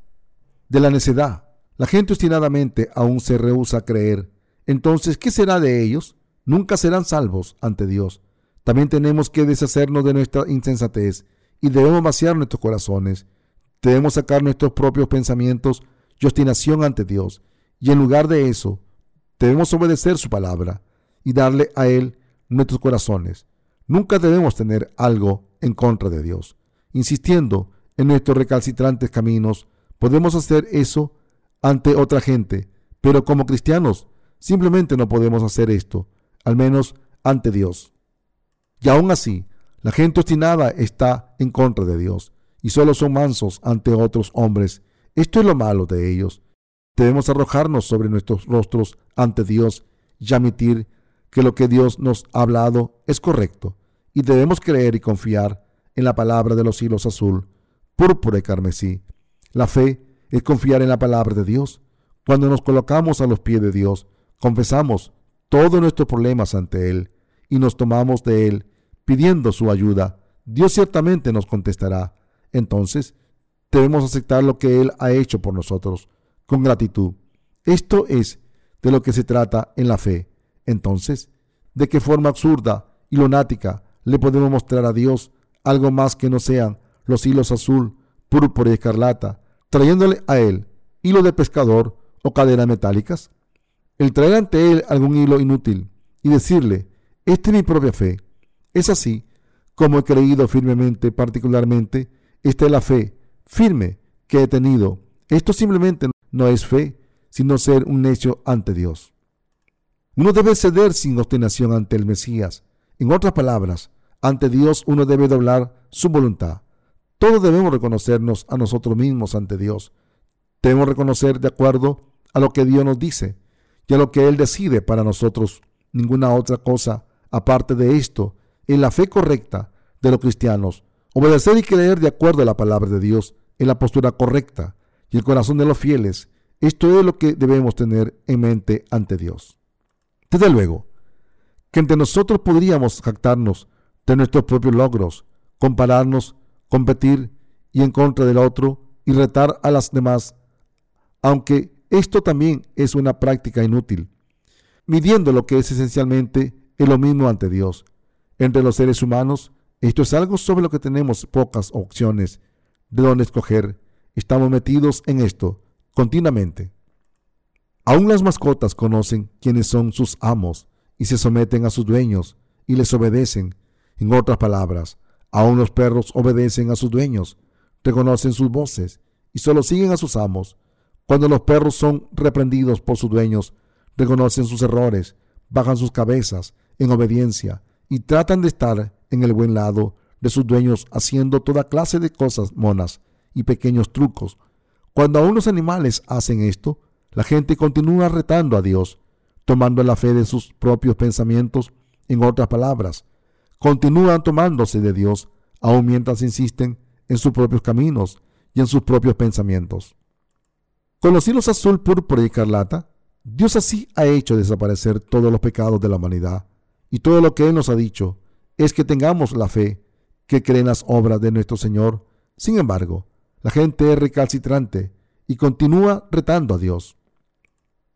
de la necedad, la gente obstinadamente aún se rehúsa a creer. Entonces, ¿qué será de ellos? Nunca serán salvos ante Dios. También tenemos que deshacernos de nuestra insensatez y debemos vaciar nuestros corazones. Debemos sacar nuestros propios pensamientos y obstinación ante Dios. Y en lugar de eso, debemos obedecer su palabra y darle a Él nuestros corazones. Nunca debemos tener algo en contra de Dios. Insistiendo en nuestros recalcitrantes caminos, podemos hacer eso ante otra gente, pero como cristianos simplemente no podemos hacer esto, al menos ante Dios. Y aún así, la gente obstinada está en contra de Dios y solo son mansos ante otros hombres. Esto es lo malo de ellos. Debemos arrojarnos sobre nuestros rostros ante Dios y admitir que lo que Dios nos ha hablado es correcto y debemos creer y confiar en la palabra de los hilos azul, púrpura y carmesí. La fe es confiar en la palabra de Dios. Cuando nos colocamos a los pies de Dios, confesamos todos nuestros problemas ante Él y nos tomamos de Él pidiendo su ayuda. Dios ciertamente nos contestará. Entonces, debemos aceptar lo que Él ha hecho por nosotros con gratitud. Esto es de lo que se trata en la fe. Entonces, ¿de qué forma absurda y lunática le podemos mostrar a Dios algo más que no sean los hilos azul, púrpura y escarlata, trayéndole a Él hilo de pescador o cadenas metálicas? El traer ante Él algún hilo inútil y decirle, esta es mi propia fe. Es así como he creído firmemente, particularmente, esta es la fe firme que he tenido. Esto simplemente no es fe, sino ser un hecho ante Dios. Uno debe ceder sin obstinación ante el Mesías. En otras palabras, ante Dios uno debe doblar su voluntad. Todos debemos reconocernos a nosotros mismos ante Dios. Debemos reconocer de acuerdo a lo que Dios nos dice y a lo que Él decide para nosotros. Ninguna otra cosa aparte de esto es la fe correcta de los cristianos. Obedecer y creer de acuerdo a la palabra de Dios es la postura correcta y el corazón de los fieles. Esto es lo que debemos tener en mente ante Dios. Desde luego, que entre nosotros podríamos jactarnos de nuestros propios logros, compararnos, competir y en contra del otro y retar a las demás, aunque esto también es una práctica inútil, midiendo lo que es esencialmente es lo mismo ante Dios. Entre los seres humanos Esto es algo sobre lo que tenemos pocas opciones de dónde escoger. Estamos metidos en esto continuamente. Aún las mascotas conocen quiénes son sus amos y se someten a sus dueños y les obedecen. En otras palabras, aún los perros obedecen a sus dueños, reconocen sus voces y solo siguen a sus amos. Cuando los perros son reprendidos por sus dueños, reconocen sus errores, bajan sus cabezas en obediencia y tratan de estar en el buen lado de sus dueños haciendo toda clase de cosas monas y pequeños trucos. Cuando aún los animales hacen esto, la gente continúa retando a Dios, tomando la fe de sus propios pensamientos. En otras palabras, continúan tomándose de Dios, aun mientras insisten en sus propios caminos y en sus propios pensamientos. Con los hilos azul, púrpura y escarlata, Dios así ha hecho desaparecer todos los pecados de la humanidad, y todo lo que Él nos ha dicho es que tengamos la fe que cree en las obras de nuestro Señor. Sin embargo, la gente es recalcitrante y continúa retando a Dios.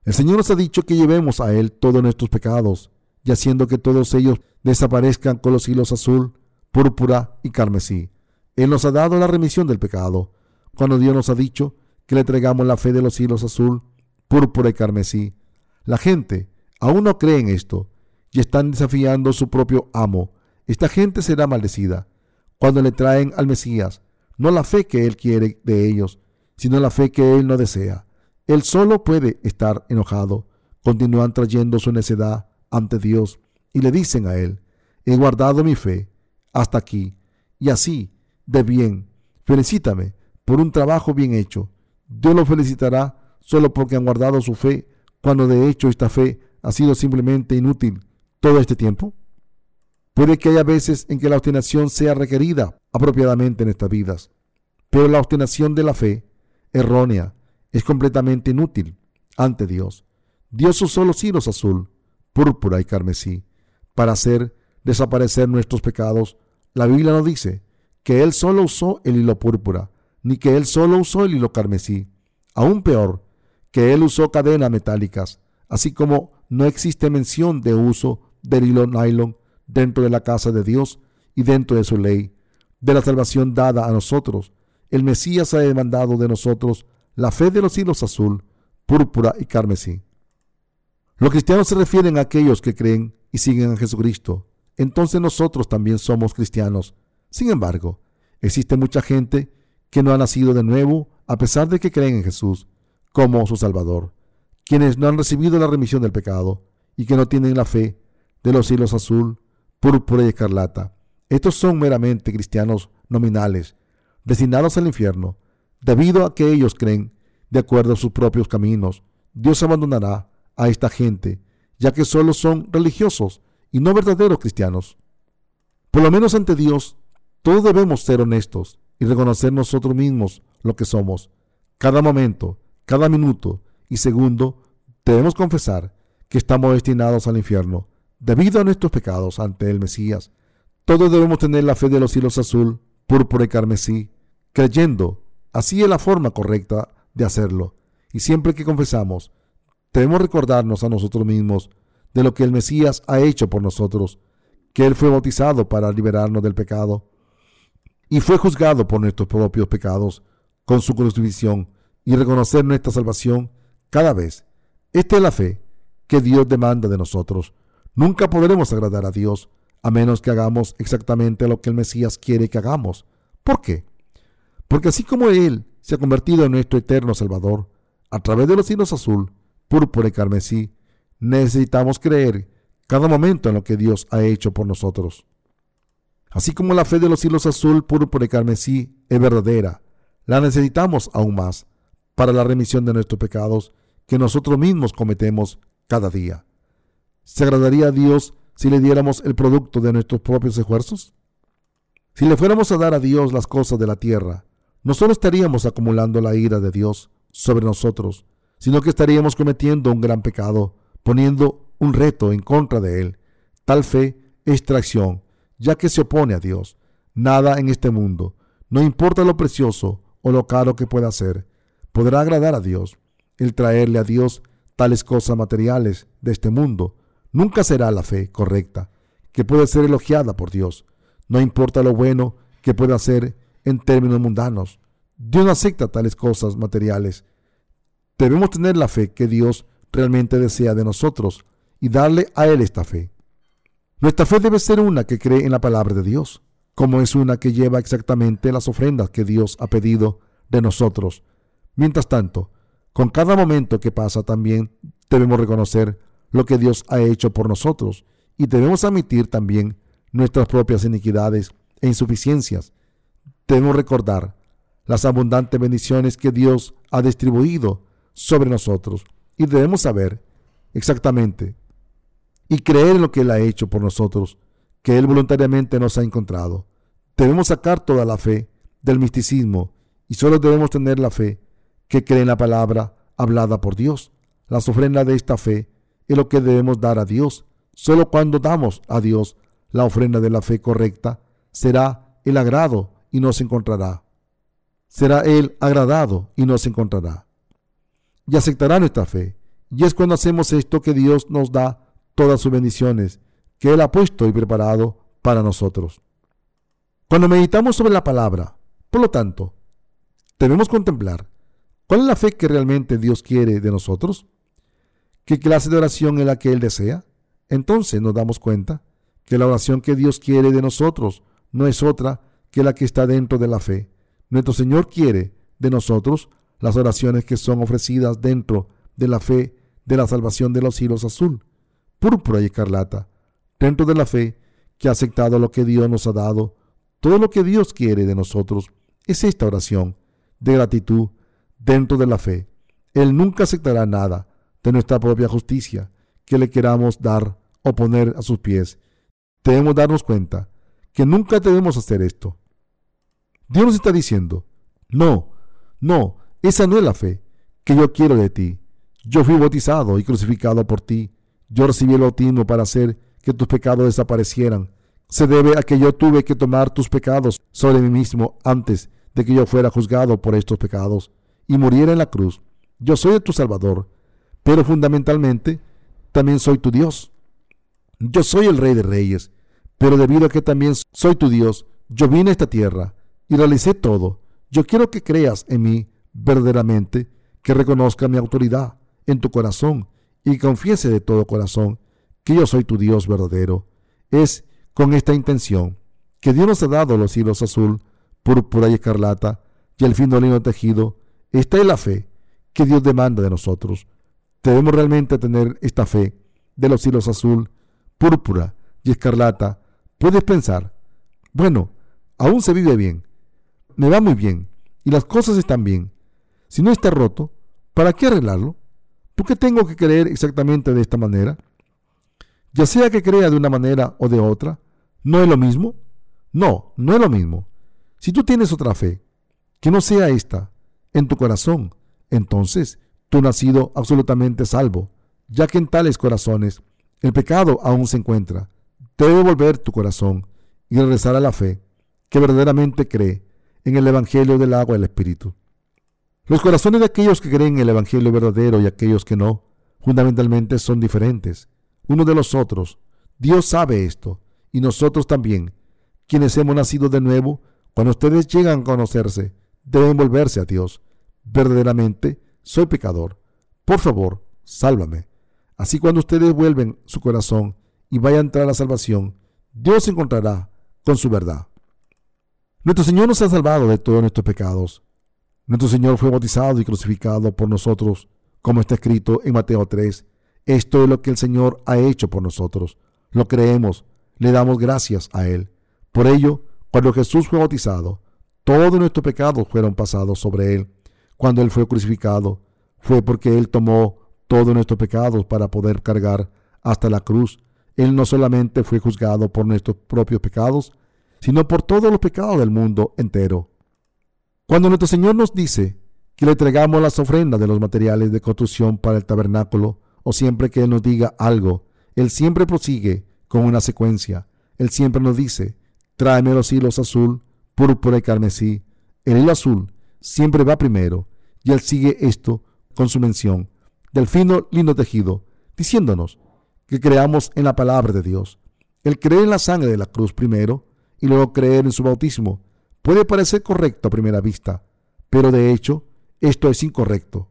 El Señor nos ha dicho que llevemos a Él todos nuestros pecados, y haciendo que todos ellos desaparezcan con los hilos azul, púrpura y carmesí. Él nos ha dado la remisión del pecado, cuando Dios nos ha dicho que le entregamos la fe de los hilos azul, púrpura y carmesí. La gente aún no cree en esto y están desafiando su propio amo. Esta gente será maldecida cuando le traen al Mesías, no la fe que él quiere de ellos, sino la fe que él no desea. Él solo puede estar enojado. Continúan trayendo su necedad ante Dios y le dicen a él, he guardado mi fe hasta aquí, y así, de bien, felicítame por un trabajo bien hecho. Dios lo felicitará solo porque han guardado su fe, cuando de hecho esta fe ha sido simplemente inútil todo este tiempo. Puede que haya veces en que la obstinación sea requerida apropiadamente en estas vidas, pero la obstinación de la fe errónea es completamente inútil ante Dios. Dios usó los hilos azul, púrpura y carmesí para hacer desaparecer nuestros pecados. La Biblia no dice que Él solo usó el hilo púrpura, ni que Él solo usó el hilo carmesí. Aún peor, que Él usó cadenas metálicas, así como no existe mención de uso del hilo nylon dentro de la casa de Dios y dentro de su ley, de la salvación dada a nosotros. El Mesías ha demandado de nosotros la fe de los hilos azul, púrpura y carmesí. Los cristianos se refieren a aquellos que creen y siguen a Jesucristo. Entonces nosotros también somos cristianos. Sin embargo, existe mucha gente que no ha nacido de nuevo a pesar de que creen en Jesús como su Salvador, quienes no han recibido la remisión del pecado y que no tienen la fe de los hilos azul, púrpura y escarlata. Estos son meramente cristianos nominales, destinados al infierno, debido a que ellos creen de acuerdo a sus propios caminos. Dios abandonará a esta gente, ya que solo son religiosos y no verdaderos cristianos. Por lo menos ante Dios, todos debemos ser honestos y reconocer nosotros mismos lo que somos. Cada momento, cada minuto y segundo, debemos confesar que estamos destinados al infierno debido a nuestros pecados ante el Mesías. Todos debemos tener la fe de los hilos azul, púrpura y carmesí, creyendo. Así es la forma correcta de hacerlo. Y siempre que confesamos, debemos recordarnos a nosotros mismos de lo que el Mesías ha hecho por nosotros, que Él fue bautizado para liberarnos del pecado y fue juzgado por nuestros propios pecados con su crucifixión y reconocer nuestra salvación cada vez. Esta es la fe que Dios demanda de nosotros. Nunca podremos agradar a Dios a menos que hagamos exactamente lo que el Mesías quiere que hagamos. ¿Por qué? Porque así como Él se ha convertido en nuestro eterno Salvador, a través de los hilos azul, púrpura y carmesí, necesitamos creer cada momento en lo que Dios ha hecho por nosotros. Así como la fe de los hilos azul, púrpura y carmesí es verdadera, la necesitamos aún más para la remisión de nuestros pecados que nosotros mismos cometemos cada día. ¿Se agradaría a Dios si le diéramos el producto de nuestros propios esfuerzos? Si le fuéramos a dar a Dios las cosas de la tierra, no solo estaríamos acumulando la ira de Dios sobre nosotros, sino que estaríamos cometiendo un gran pecado, poniendo un reto en contra de Él. Tal fe es traición, ya que se opone a Dios. Nada en este mundo, no importa lo precioso o lo caro que pueda ser, podrá agradar a Dios. El traerle a Dios tales cosas materiales de este mundo nunca será la fe correcta, que puede ser elogiada por Dios. no importa lo bueno que pueda hacer en términos mundanos. Dios acepta tales cosas materiales. Debemos tener la fe que Dios realmente desea de nosotros y darle a Él esta fe. Nuestra fe debe ser una que cree en la palabra de Dios, como es una que lleva exactamente las ofrendas que Dios ha pedido de nosotros. Mientras tanto, con cada momento que pasa también debemos reconocer lo que Dios ha hecho por nosotros y debemos admitir también nuestras propias iniquidades e insuficiencias. Debemos recordar las abundantes bendiciones que Dios ha distribuido sobre nosotros y debemos saber exactamente y creer en lo que Él ha hecho por nosotros, que Él voluntariamente nos ha encontrado. Debemos sacar toda la fe del misticismo y solo debemos tener la fe que cree en la palabra hablada por Dios. La ofrendas de esta fe es lo que debemos dar a Dios. Solo cuando damos a Dios la ofrenda de la fe correcta, será el agrado y nos encontrará. Será Él agradado y nos encontrará. Y aceptará nuestra fe. Y es cuando hacemos esto que Dios nos da todas sus bendiciones que Él ha puesto y preparado para nosotros. Cuando meditamos sobre la palabra, por lo tanto, debemos contemplar cuál es la fe que realmente Dios quiere de nosotros ¿Qué clase de oración es la que Él desea? Entonces nos damos cuenta que la oración que Dios quiere de nosotros no es otra que la que está dentro de la fe. Nuestro Señor quiere de nosotros las oraciones que son ofrecidas dentro de la fe de la salvación de los hilos azul, púrpura y escarlata, dentro de la fe que ha aceptado lo que Dios nos ha dado. Todo lo que Dios quiere de nosotros es esta oración de gratitud dentro de la fe. Él nunca aceptará nada de nuestra propia justicia que le queramos dar o poner a sus pies. Debemos darnos cuenta que nunca debemos hacer esto. Dios nos está diciendo, no, no, esa no es la fe que yo quiero de ti. Yo fui bautizado y crucificado por ti. Yo recibí el bautismo para hacer que tus pecados desaparecieran. Se debe a que yo tuve que tomar tus pecados sobre mí mismo antes de que yo fuera juzgado por estos pecados y muriera en la cruz. Yo soy tu Salvador pero fundamentalmente también soy tu Dios. Yo soy el Rey de Reyes, pero debido a que también soy tu Dios, yo vine a esta tierra y realicé todo. Yo quiero que creas en mí verdaderamente, que reconozca mi autoridad en tu corazón y confiese de todo corazón que yo soy tu Dios verdadero. Es con esta intención que Dios nos ha dado los hilos azul, púrpura y escarlata y el fino lino tejido. Esta es la fe que Dios demanda de nosotros. Debemos realmente tener esta fe de los hilos azul, púrpura y escarlata. Puedes pensar, bueno, aún se vive bien, me va muy bien y las cosas están bien. Si no está roto, ¿para qué arreglarlo? ¿Por qué tengo que creer exactamente de esta manera? Ya sea que crea de una manera o de otra, ¿no es lo mismo? No, no es lo mismo. Si tú tienes otra fe, que no sea esta, en tu corazón, entonces tú no has sido absolutamente salvo, ya que en tales corazones el pecado aún se encuentra. Debe volver tu corazón y regresar a la fe que verdaderamente cree en el Evangelio del agua y el Espíritu. Los corazones de aquellos que creen en el Evangelio verdadero y aquellos que no, fundamentalmente son diferentes, uno de los otros. Dios sabe esto, y nosotros también, quienes hemos nacido de nuevo, cuando ustedes llegan a conocerse, deben volverse a Dios. Verdaderamente, soy pecador, por favor, sálvame. Así cuando ustedes vuelven su corazón y vayan a entrar a la salvación, Dios se encontrará con su verdad. Nuestro Señor nos ha salvado de todos nuestros pecados. Nuestro Señor fue bautizado y crucificado por nosotros, como está escrito en Mateo 3. Esto es lo que el Señor ha hecho por nosotros. Lo creemos, le damos gracias a Él. Por ello, cuando Jesús fue bautizado, todos nuestros pecados fueron pasados sobre Él cuando Él fue crucificado, fue porque Él tomó todos nuestros pecados para poder cargar hasta la cruz. Él no solamente fue juzgado por nuestros propios pecados, sino por todos los pecados del mundo entero. Cuando nuestro Señor nos dice que le entregamos las ofrendas de los materiales de construcción para el tabernáculo, o siempre que Él nos diga algo, Él siempre prosigue con una secuencia. Él siempre nos dice, tráeme los hilos azul, púrpura y carmesí. El hilo azul siempre va primero y él sigue esto con su mención del fino lindo tejido, diciéndonos que creamos en la palabra de Dios. Él cree en la sangre de la cruz primero y luego creer en su bautismo puede parecer correcto a primera vista, pero de hecho esto es incorrecto.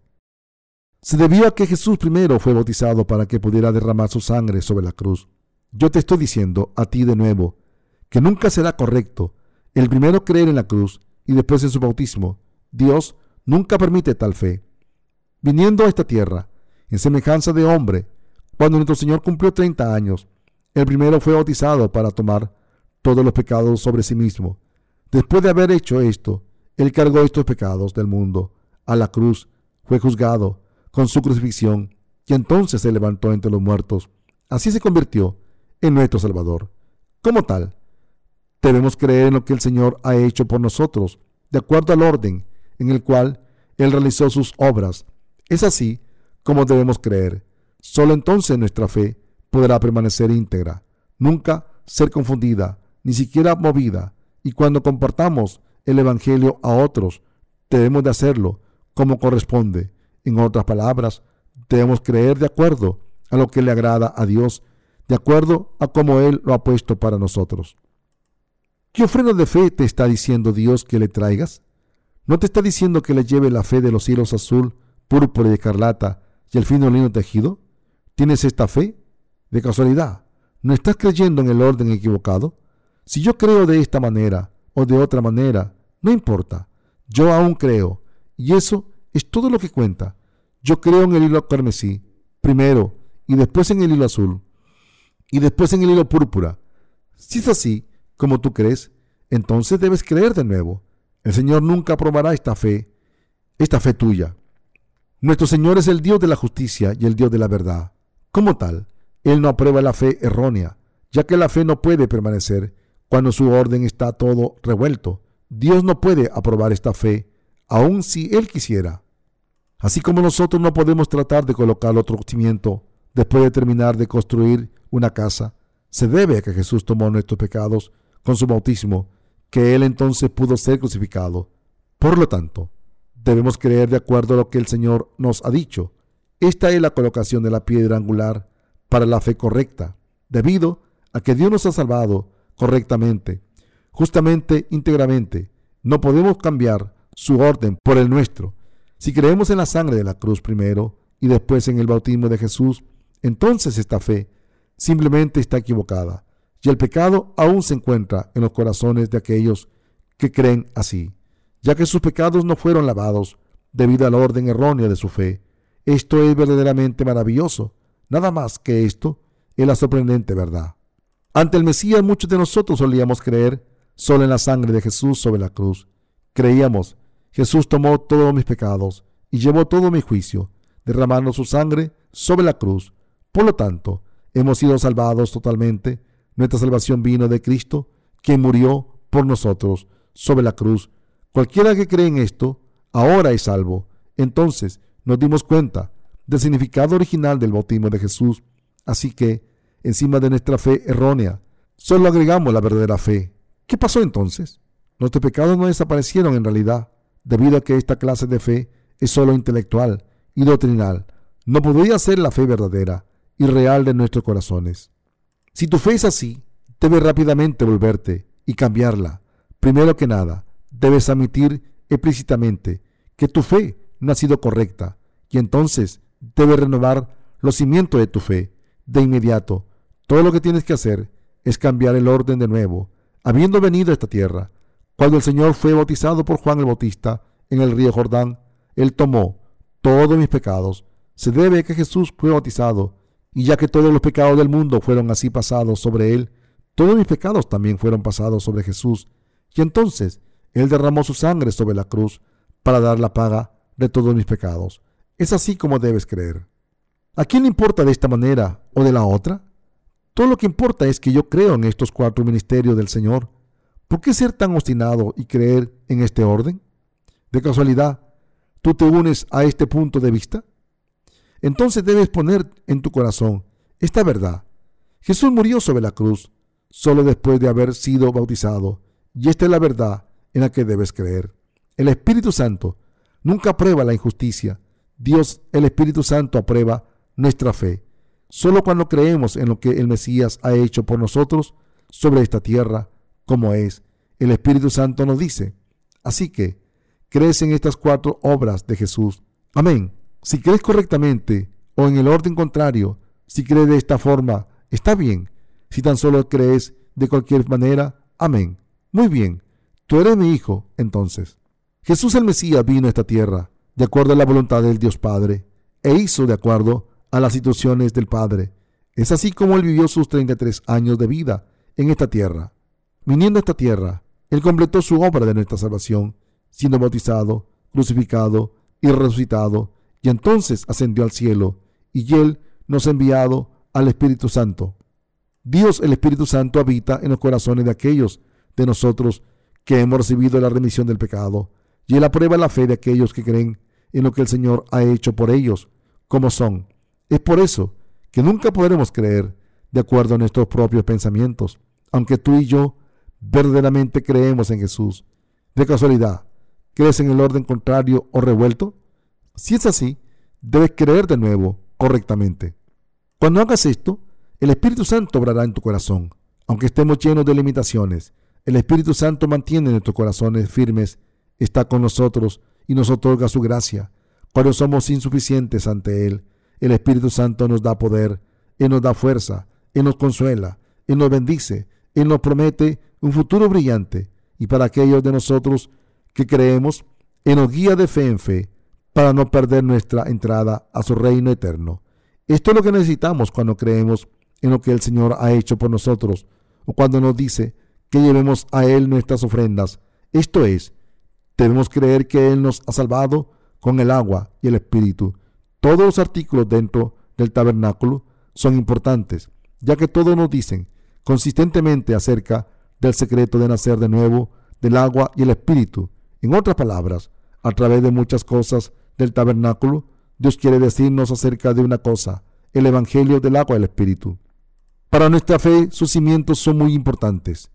Se debió a que Jesús primero fue bautizado para que pudiera derramar su sangre sobre la cruz. Yo te estoy diciendo a ti de nuevo que nunca será correcto el primero creer en la cruz y después en su bautismo. Dios nunca permite tal fe. Viniendo a esta tierra, en semejanza de hombre, cuando nuestro Señor cumplió 30 años, el primero fue bautizado para tomar todos los pecados sobre sí mismo. Después de haber hecho esto, Él cargó estos pecados del mundo a la cruz, fue juzgado con su crucifixión y entonces se levantó entre los muertos. Así se convirtió en nuestro Salvador. Como tal, debemos creer en lo que el Señor ha hecho por nosotros, de acuerdo al orden en el cual Él realizó sus obras. Es así como debemos creer. Solo entonces nuestra fe podrá permanecer íntegra, nunca ser confundida, ni siquiera movida. Y cuando compartamos el Evangelio a otros, debemos de hacerlo como corresponde. En otras palabras, debemos creer de acuerdo a lo que le agrada a Dios, de acuerdo a cómo Él lo ha puesto para nosotros. ¿Qué ofrenda de fe te está diciendo Dios que le traigas? ¿No te está diciendo que le lleve la fe de los cielos azul, púrpura y escarlata y el fino lino tejido? ¿Tienes esta fe? De casualidad, ¿no estás creyendo en el orden equivocado? Si yo creo de esta manera o de otra manera, no importa. Yo aún creo. Y eso es todo lo que cuenta. Yo creo en el hilo carmesí, primero, y después en el hilo azul, y después en el hilo púrpura. Si es así, como tú crees, entonces debes creer de nuevo. El Señor nunca aprobará esta fe, esta fe tuya. Nuestro Señor es el Dios de la justicia y el Dios de la verdad. Como tal, Él no aprueba la fe errónea, ya que la fe no puede permanecer cuando su orden está todo revuelto. Dios no puede aprobar esta fe, aun si Él quisiera. Así como nosotros no podemos tratar de colocar otro cimiento después de terminar de construir una casa, se debe a que Jesús tomó nuestros pecados con su bautismo, que Él entonces pudo ser crucificado. Por lo tanto, debemos creer de acuerdo a lo que el Señor nos ha dicho. Esta es la colocación de la piedra angular para la fe correcta, debido a que Dios nos ha salvado correctamente, justamente, íntegramente. No podemos cambiar su orden por el nuestro. Si creemos en la sangre de la cruz primero y después en el bautismo de Jesús, entonces esta fe simplemente está equivocada y el pecado aún se encuentra en los corazones de aquellos que creen así, ya que sus pecados no fueron lavados debido al orden erróneo de su fe. Esto es verdaderamente maravilloso. Nada más que esto es la sorprendente verdad. Ante el Mesías muchos de nosotros solíamos creer solo en la sangre de Jesús sobre la cruz. Creíamos, Jesús tomó todos mis pecados y llevó todo mi juicio, derramando su sangre sobre la cruz. Por lo tanto, hemos sido salvados totalmente nuestra salvación vino de Cristo, quien murió por nosotros sobre la cruz. Cualquiera que cree en esto, ahora es salvo. Entonces nos dimos cuenta del significado original del bautismo de Jesús. Así que, encima de nuestra fe errónea, solo agregamos la verdadera fe. ¿Qué pasó entonces? Nuestros pecados no desaparecieron en realidad, debido a que esta clase de fe es solo intelectual y doctrinal. No podría ser la fe verdadera y real de nuestros corazones. Si tu fe es así, debes rápidamente volverte y cambiarla. Primero que nada, debes admitir explícitamente que tu fe no ha sido correcta y entonces debes renovar los cimientos de tu fe de inmediato. Todo lo que tienes que hacer es cambiar el orden de nuevo. Habiendo venido a esta tierra, cuando el Señor fue bautizado por Juan el Bautista en el río Jordán, Él tomó todos mis pecados. Se debe que Jesús fue bautizado y ya que todos los pecados del mundo fueron así pasados sobre él, todos mis pecados también fueron pasados sobre Jesús. Y entonces él derramó su sangre sobre la cruz para dar la paga de todos mis pecados. Es así como debes creer. ¿A quién le importa de esta manera o de la otra? Todo lo que importa es que yo creo en estos cuatro ministerios del Señor. ¿Por qué ser tan obstinado y creer en este orden? De casualidad, ¿tú te unes a este punto de vista? entonces debes poner en tu corazón esta verdad. Jesús murió sobre la cruz solo después de haber sido bautizado, y esta es la verdad en la que debes creer. El Espíritu Santo nunca aprueba la injusticia. Dios, el Espíritu Santo, aprueba nuestra fe. Solo cuando creemos en lo que el Mesías ha hecho por nosotros sobre esta tierra, como es. El Espíritu Santo nos dice. Así que, crees en estas cuatro obras de Jesús. Amén. Si crees correctamente o en el orden contrario, si crees de esta forma, está bien. Si tan solo crees de cualquier manera, amén. Muy bien. Tú eres mi hijo, entonces. Jesús el Mesías vino a esta tierra de acuerdo a la voluntad del Dios Padre e hizo de acuerdo a las situaciones del Padre. Es así como él vivió sus 33 años de vida en esta tierra. Viniendo a esta tierra, él completó su obra de nuestra salvación, siendo bautizado, crucificado y resucitado, y entonces ascendió al cielo, y él nos ha enviado al Espíritu Santo. Dios el Espíritu Santo habita en los corazones de aquellos de nosotros que hemos recibido la remisión del pecado, y él aprueba la fe de aquellos que creen en lo que el Señor ha hecho por ellos, como son. Es por eso que nunca podremos creer de acuerdo a nuestros propios pensamientos, aunque tú y yo verdaderamente creemos en Jesús. De casualidad, ¿crees en el orden contrario o revuelto? Si es así, debes creer de nuevo correctamente. Cuando hagas esto, el Espíritu Santo obrará en tu corazón. Aunque estemos llenos de limitaciones, el Espíritu Santo mantiene nuestros corazones firmes, está con nosotros y nos otorga su gracia. Cuando somos insuficientes ante Él, el Espíritu Santo nos da poder, Él nos da fuerza, Él nos consuela, Él nos bendice, Él nos promete un futuro brillante. Y para aquellos de nosotros que creemos, Él nos guía de fe en fe para no perder nuestra entrada a su reino eterno. Esto es lo que necesitamos cuando creemos en lo que el Señor ha hecho por nosotros o cuando nos dice que llevemos a Él nuestras ofrendas. Esto es, Debemos creer que Él nos ha salvado con el agua y el Espíritu. Todos los artículos dentro del tabernáculo son importantes, ya que todos nos dicen consistentemente acerca del secreto de nacer de nuevo, del agua y el Espíritu. En otras palabras, a través de muchas cosas del tabernáculo, Dios quiere decirnos acerca de una cosa, el Evangelio del agua y el Espíritu. Para nuestra fe, sus cimientos son muy importantes.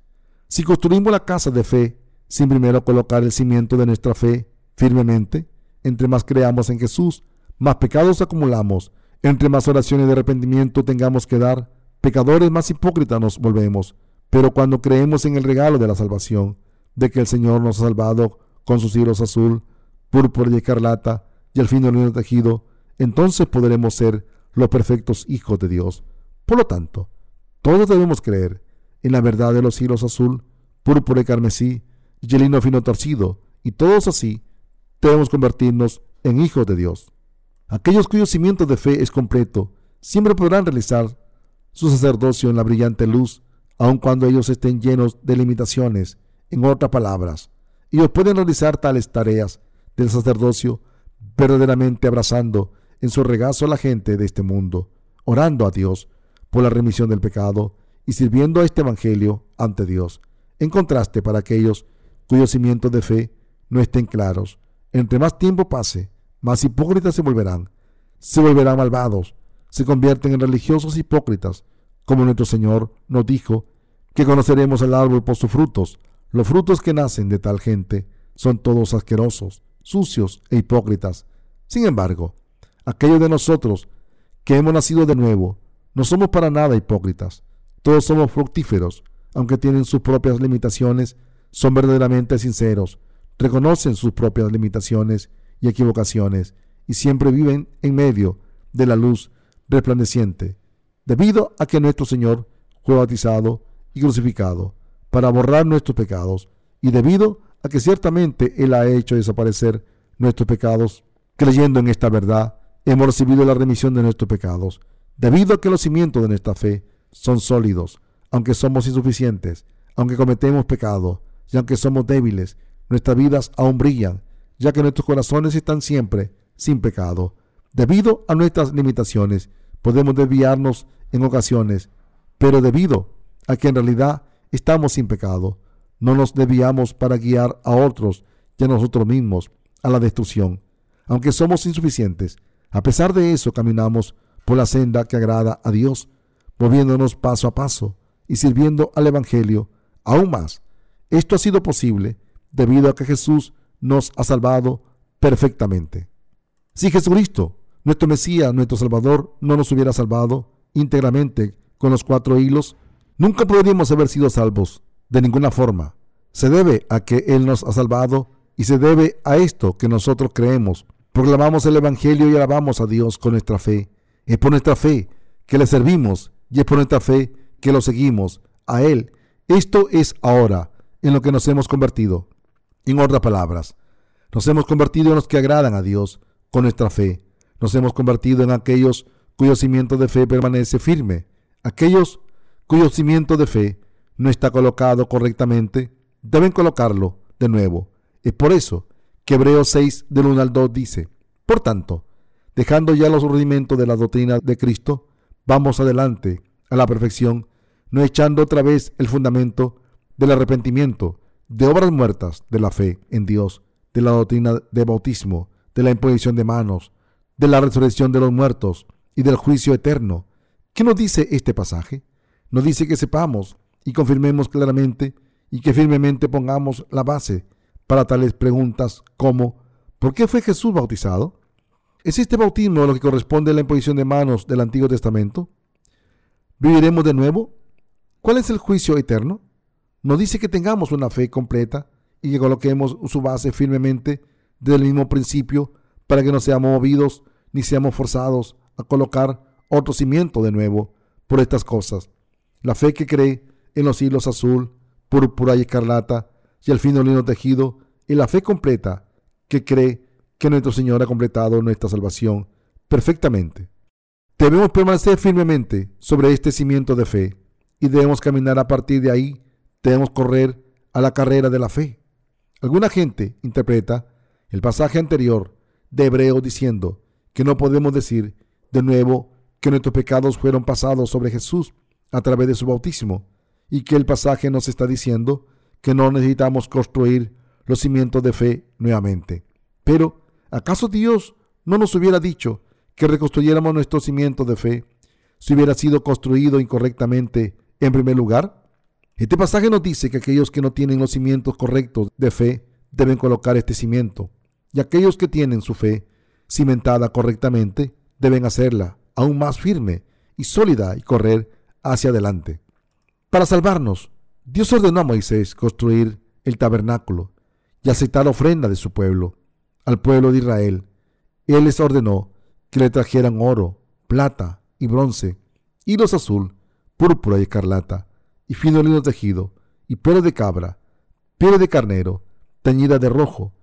Si construimos la casa de fe sin primero colocar el cimiento de nuestra fe firmemente. Entre más creamos en Jesús, más pecados acumulamos. Entre más oraciones de arrepentimiento tengamos que dar, pecadores más hipócritas nos volvemos. Pero cuando creemos en el regalo de la salvación, de que el Señor nos ha salvado con sus hilos azul, púrpura y escarlata, y al fin del tejido, entonces podremos ser los perfectos hijos de Dios. Por lo tanto, todos debemos creer en la verdad de los hilos azul, púrpura y carmesí, y el lino fino torcido, y todos así debemos convertirnos en hijos de Dios. Aquellos cuyos cimiento de fe es completo siempre podrán realizar su sacerdocio en la brillante luz, aun cuando ellos estén llenos de limitaciones. En otras palabras, ellos pueden realizar tales tareas del sacerdocio verdaderamente abrazando en su regazo a la gente de este mundo, orando a Dios por la remisión del pecado y sirviendo a este Evangelio ante Dios. En contraste, para aquellos cuyos cimientos de fe no estén claros. Entre más tiempo pase, más hipócritas se volverán. Se volverán malvados, se convierten en religiosos hipócritas, como nuestro Señor nos dijo que conoceremos el árbol por sus frutos. Los frutos que nacen de tal gente son todos asquerosos, sucios e hipócritas. Sin embargo, aquellos de nosotros que hemos nacido de nuevo, no somos para nada hipócritas. Todos somos fructíferos, aunque tienen sus propias limitaciones son verdaderamente sinceros, reconocen sus propias limitaciones y equivocaciones y siempre viven en medio de la luz resplandeciente, debido a que nuestro Señor fue bautizado y crucificado para borrar nuestros pecados y debido a que ciertamente Él ha hecho desaparecer nuestros pecados, creyendo en esta verdad, hemos recibido la remisión de nuestros pecados, debido a que los cimientos de nuestra fe son sólidos, aunque somos insuficientes, aunque cometemos pecado, y aunque somos débiles, nuestras vidas aún brillan, ya que nuestros corazones están siempre sin pecado. Debido a nuestras limitaciones, podemos desviarnos en ocasiones, pero debido a que en realidad estamos sin pecado, no nos desviamos para guiar a otros y a nosotros mismos a la destrucción. Aunque somos insuficientes, a pesar de eso caminamos por la senda que agrada a Dios, moviéndonos paso a paso y sirviendo al Evangelio aún más esto ha sido posible debido a que Jesús nos ha salvado perfectamente. Si Jesucristo, nuestro Mesías, nuestro Salvador, no nos hubiera salvado íntegramente con los cuatro hilos, nunca podríamos haber sido salvos de ninguna forma. Se debe a que Él nos ha salvado y se debe a esto que nosotros creemos. Proclamamos el Evangelio y alabamos a Dios con nuestra fe. Es por nuestra fe que le servimos y es por nuestra fe que lo seguimos a Él. Esto es ahora en lo que nos hemos convertido. En otras palabras, nos hemos convertido en los que agradan a Dios con nuestra fe. Nos hemos convertido en aquellos cuyo cimiento de fe permanece firme. Aquellos cuyo cimiento de fe no está colocado correctamente, deben colocarlo de nuevo. Es por eso que Hebreos 6 del 1 al 2 dice, por tanto, dejando ya los rudimentos de la doctrina de Cristo, vamos adelante a la perfección, no echando otra vez el fundamento del arrepentimiento, de obras muertas, de la fe en Dios, de la doctrina de bautismo, de la imposición de manos, de la resurrección de los muertos y del juicio eterno. ¿Qué nos dice este pasaje? Nos dice que sepamos y confirmemos claramente y que firmemente pongamos la base para tales preguntas como ¿por qué fue Jesús bautizado? ¿Es este bautismo lo que corresponde a la imposición de manos del Antiguo Testamento? ¿Viviremos de nuevo? ¿Cuál es el juicio eterno? Nos dice que tengamos una fe completa y que coloquemos su base firmemente desde el mismo principio para que no seamos movidos ni seamos forzados a colocar otro cimiento de nuevo por estas cosas. La fe que cree en los hilos azul, púrpura y escarlata y el fino lino tejido, y la fe completa que cree que nuestro Señor ha completado nuestra salvación perfectamente. Debemos permanecer firmemente sobre este cimiento de fe y debemos caminar a partir de ahí, debemos correr a la carrera de la fe. Alguna gente interpreta el pasaje anterior de Hebreo diciendo que no podemos decir de nuevo que nuestros pecados fueron pasados sobre Jesús a través de su bautismo y que el pasaje nos está diciendo que no necesitamos construir los cimientos de fe nuevamente. Pero, ¿acaso Dios no nos hubiera dicho que reconstruyéramos nuestro cimiento de fe si hubiera sido construido incorrectamente en primer lugar? Este pasaje nos dice que aquellos que no tienen los cimientos correctos de fe deben colocar este cimiento, y aquellos que tienen su fe cimentada correctamente deben hacerla aún más firme y sólida y correr hacia adelante. Para salvarnos, Dios ordenó a Moisés construir el tabernáculo y aceptar ofrenda de su pueblo, al pueblo de Israel. Él les ordenó que le trajeran oro, plata y bronce, hilos azul, púrpura y escarlata, y fino lino tejido, y pelo de cabra, piel de carnero, teñida de rojo,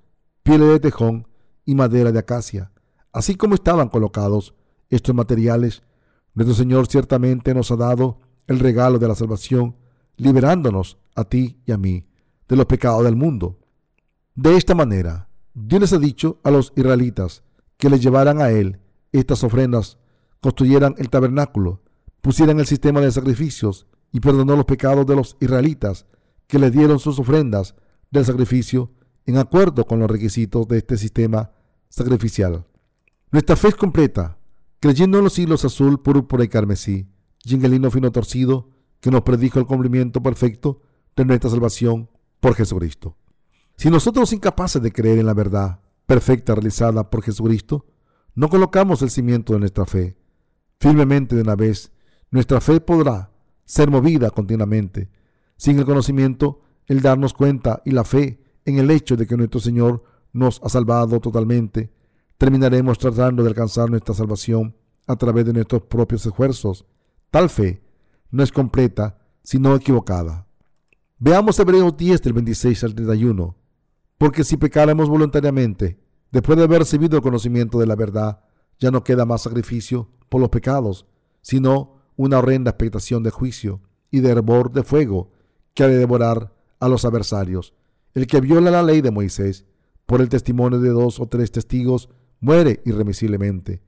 piel de tejón y madera de acacia. Así como estaban colocados estos materiales, nuestro Señor ciertamente nos ha dado el regalo de la salvación, liberándonos a ti y a mí de los pecados del mundo. De esta manera, Dios les ha dicho a los israelitas que les llevaran a Él estas ofrendas, construyeran el tabernáculo, pusieran el sistema de sacrificios y perdonó los pecados de los israelitas que le dieron sus ofrendas del sacrificio en acuerdo con los requisitos de este sistema sacrificial. Nuestra fe es completa, creyendo en los hilos azul, púrpura y carmesí, y en el fino torcido que nos predijo el cumplimiento perfecto de nuestra salvación por Jesucristo. Si nosotros incapaces de creer en la verdad perfecta realizada por Jesucristo, no colocamos el cimiento de nuestra fe firmemente de una vez, nuestra fe podrá ser movida continuamente. Sin el conocimiento, el darnos cuenta y la fe en el hecho de que nuestro Señor nos ha salvado totalmente, terminaremos tratando de alcanzar nuestra salvación a través de nuestros propios esfuerzos. Tal fe no es completa, sino equivocada. Veamos Hebreos 10 del 26 al 31. Porque si pecáramos voluntariamente, después de haber recibido el conocimiento de la verdad, ya no queda más sacrificio por los pecados, sino una horrenda expectación de juicio y de hervor de fuego que ha de devorar a los adversarios. El que viola la ley de Moisés por el testimonio de dos o tres testigos muere irremisiblemente.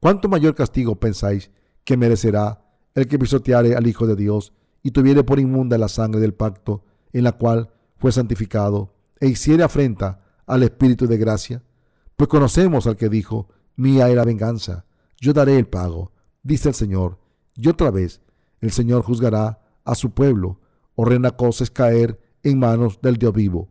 ¿Cuánto mayor castigo pensáis que merecerá el que pisoteare al Hijo de Dios y tuviere por inmunda la sangre del pacto en la cual fue santificado e hiciere afrenta al Espíritu de gracia? Pues conocemos al que dijo, mía era venganza, yo daré el pago, dice el Señor, y otra vez el Señor juzgará a su pueblo. Horrenda cosa es caer en manos del Dios vivo.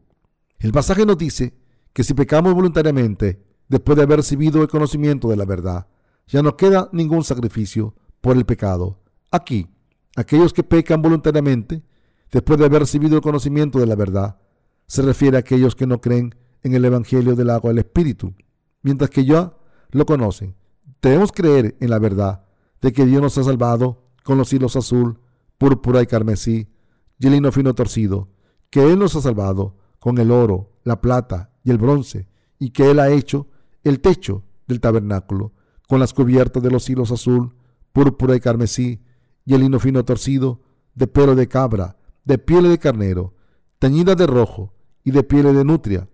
El pasaje nos dice que si pecamos voluntariamente, después de haber recibido el conocimiento de la verdad, ya no queda ningún sacrificio por el pecado. Aquí, aquellos que pecan voluntariamente después de haber recibido el conocimiento de la verdad, se refiere a aquellos que no creen en el Evangelio del agua del Espíritu, mientras que ya lo conocen. Debemos creer en la verdad de que Dios nos ha salvado con los hilos azul, púrpura y carmesí, y el lino fino torcido, que Él nos ha salvado con el oro, la plata y el bronce, y que Él ha hecho el techo del tabernáculo, con las cubiertas de los hilos azul, púrpura y carmesí, y el lino fino torcido, de pelo de cabra, de piel de carnero, teñida de rojo y de piel de nutria.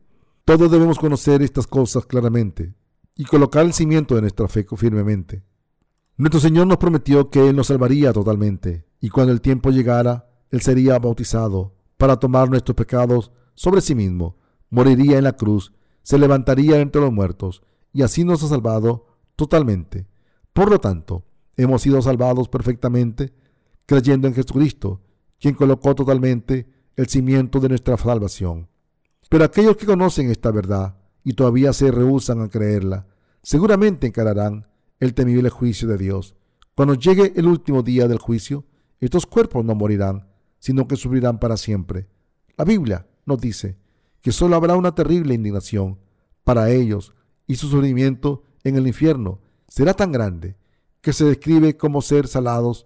Todos debemos conocer estas cosas claramente y colocar el cimiento de nuestra fe firmemente. Nuestro Señor nos prometió que Él nos salvaría totalmente y cuando el tiempo llegara, Él sería bautizado para tomar nuestros pecados sobre sí mismo, moriría en la cruz, se levantaría entre los muertos y así nos ha salvado totalmente. Por lo tanto, hemos sido salvados perfectamente creyendo en Jesucristo, quien colocó totalmente el cimiento de nuestra salvación. Pero aquellos que conocen esta verdad y todavía se rehusan a creerla, seguramente encararán el temible juicio de Dios. Cuando llegue el último día del juicio, estos cuerpos no morirán, sino que sufrirán para siempre. La Biblia nos dice que solo habrá una terrible indignación para ellos y su sufrimiento en el infierno será tan grande que se describe como ser salados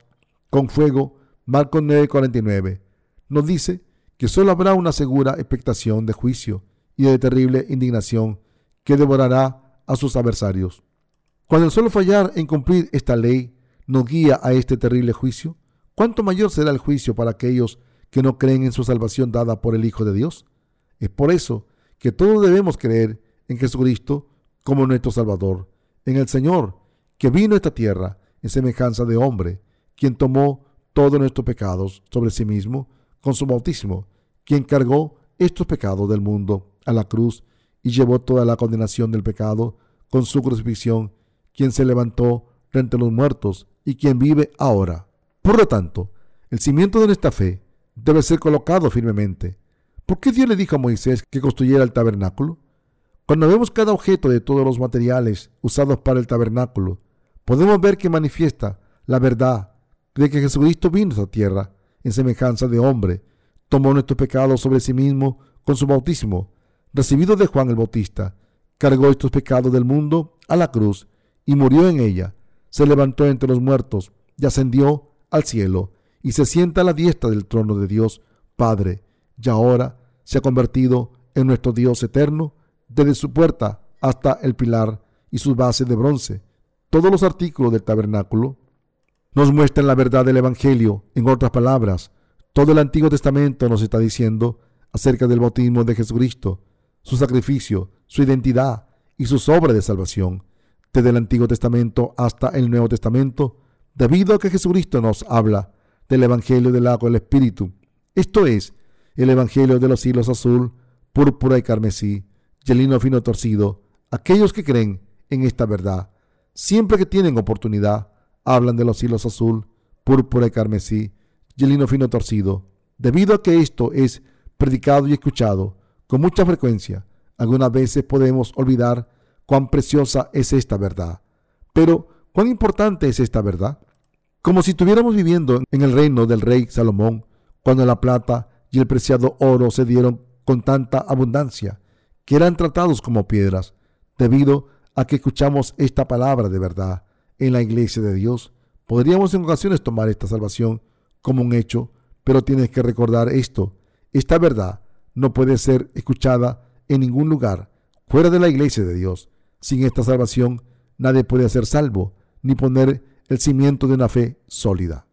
con fuego. Marcos 9:49 nos dice que solo habrá una segura expectación de juicio y de terrible indignación que devorará a sus adversarios. Cuando el solo fallar en cumplir esta ley nos guía a este terrible juicio, ¿cuánto mayor será el juicio para aquellos que no creen en su salvación dada por el Hijo de Dios? Es por eso que todos debemos creer en Jesucristo como nuestro Salvador, en el Señor, que vino a esta tierra en semejanza de hombre, quien tomó todos nuestros pecados sobre sí mismo con su bautismo, quien cargó estos pecados del mundo a la cruz y llevó toda la condenación del pecado con su crucifixión, quien se levantó de entre los muertos y quien vive ahora. Por lo tanto, el cimiento de nuestra fe debe ser colocado firmemente. ¿Por qué Dios le dijo a Moisés que construyera el tabernáculo? Cuando vemos cada objeto de todos los materiales usados para el tabernáculo, podemos ver que manifiesta la verdad de que Jesucristo vino a esta tierra en semejanza de hombre, tomó nuestros pecados sobre sí mismo con su bautismo, recibido de Juan el Bautista, cargó estos pecados del mundo a la cruz y murió en ella, se levantó entre los muertos y ascendió al cielo y se sienta a la diestra del trono de Dios Padre, y ahora se ha convertido en nuestro Dios eterno, desde su puerta hasta el pilar y sus bases de bronce. Todos los artículos del tabernáculo nos muestran la verdad del Evangelio. En otras palabras, todo el Antiguo Testamento nos está diciendo acerca del bautismo de Jesucristo, su sacrificio, su identidad y sus obras de salvación. Desde el Antiguo Testamento hasta el Nuevo Testamento, debido a que Jesucristo nos habla del Evangelio del agua del Espíritu, esto es, el Evangelio de los hilos azul, púrpura y carmesí, y el lino fino torcido, aquellos que creen en esta verdad, siempre que tienen oportunidad, hablan de los hilos azul, púrpura y carmesí, y el lino fino torcido. Debido a que esto es predicado y escuchado con mucha frecuencia, algunas veces podemos olvidar cuán preciosa es esta verdad. Pero, ¿cuán importante es esta verdad? Como si estuviéramos viviendo en el reino del rey Salomón, cuando la plata y el preciado oro se dieron con tanta abundancia, que eran tratados como piedras, debido a que escuchamos esta palabra de verdad en la iglesia de Dios. Podríamos en ocasiones tomar esta salvación como un hecho, pero tienes que recordar esto. Esta verdad no puede ser escuchada en ningún lugar fuera de la iglesia de Dios. Sin esta salvación, nadie puede ser salvo ni poner el cimiento de una fe sólida.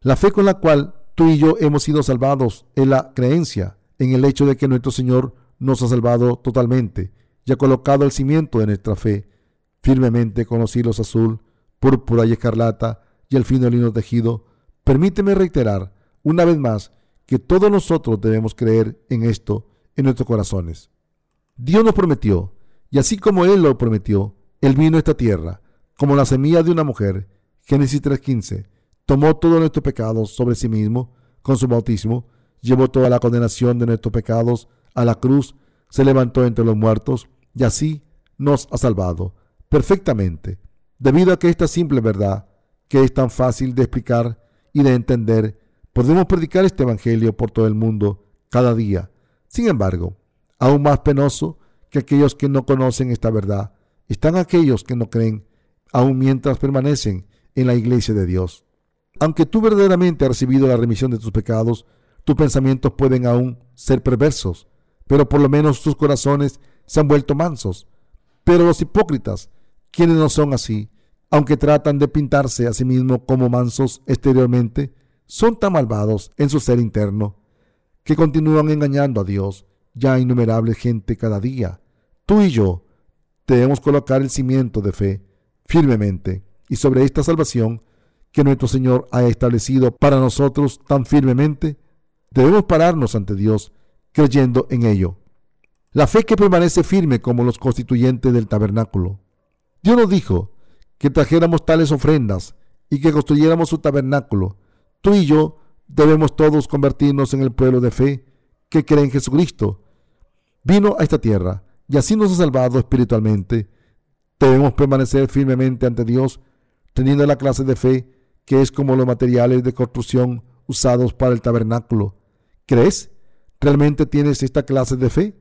La fe con la cual tú y yo hemos sido salvados es la creencia en el hecho de que nuestro Señor nos ha salvado totalmente y ha colocado el cimiento de nuestra fe firmemente con los hilos azul, púrpura y escarlata y el fino lino tejido. Permíteme reiterar una vez más que todos nosotros debemos creer en esto en nuestros corazones. Dios nos prometió, y así como Él lo prometió, Él vino a esta tierra, como la semilla de una mujer. Génesis 3.15. Tomó todos nuestros pecados sobre sí mismo, con su bautismo, llevó toda la condenación de nuestros pecados a la cruz, se levantó entre los muertos, y así nos ha salvado perfectamente, debido a que esta simple verdad, que es tan fácil de explicar y de entender, Podemos predicar este Evangelio por todo el mundo cada día. Sin embargo, aún más penoso que aquellos que no conocen esta verdad, están aquellos que no creen, aun mientras permanecen en la iglesia de Dios. Aunque tú verdaderamente has recibido la remisión de tus pecados, tus pensamientos pueden aún ser perversos, pero por lo menos tus corazones se han vuelto mansos. Pero los hipócritas, quienes no son así, aunque tratan de pintarse a sí mismos como mansos exteriormente, son tan malvados en su ser interno que continúan engañando a Dios. Ya innumerable gente cada día. Tú y yo debemos colocar el cimiento de fe firmemente y sobre esta salvación que nuestro Señor ha establecido para nosotros tan firmemente, debemos pararnos ante Dios creyendo en ello. La fe que permanece firme como los constituyentes del tabernáculo. Dios nos dijo que trajéramos tales ofrendas y que construyéramos su tabernáculo. Tú y yo debemos todos convertirnos en el pueblo de fe que cree en Jesucristo. Vino a esta tierra y así nos ha salvado espiritualmente. Debemos permanecer firmemente ante Dios, teniendo la clase de fe que es como los materiales de construcción usados para el tabernáculo. ¿Crees? ¿Realmente tienes esta clase de fe?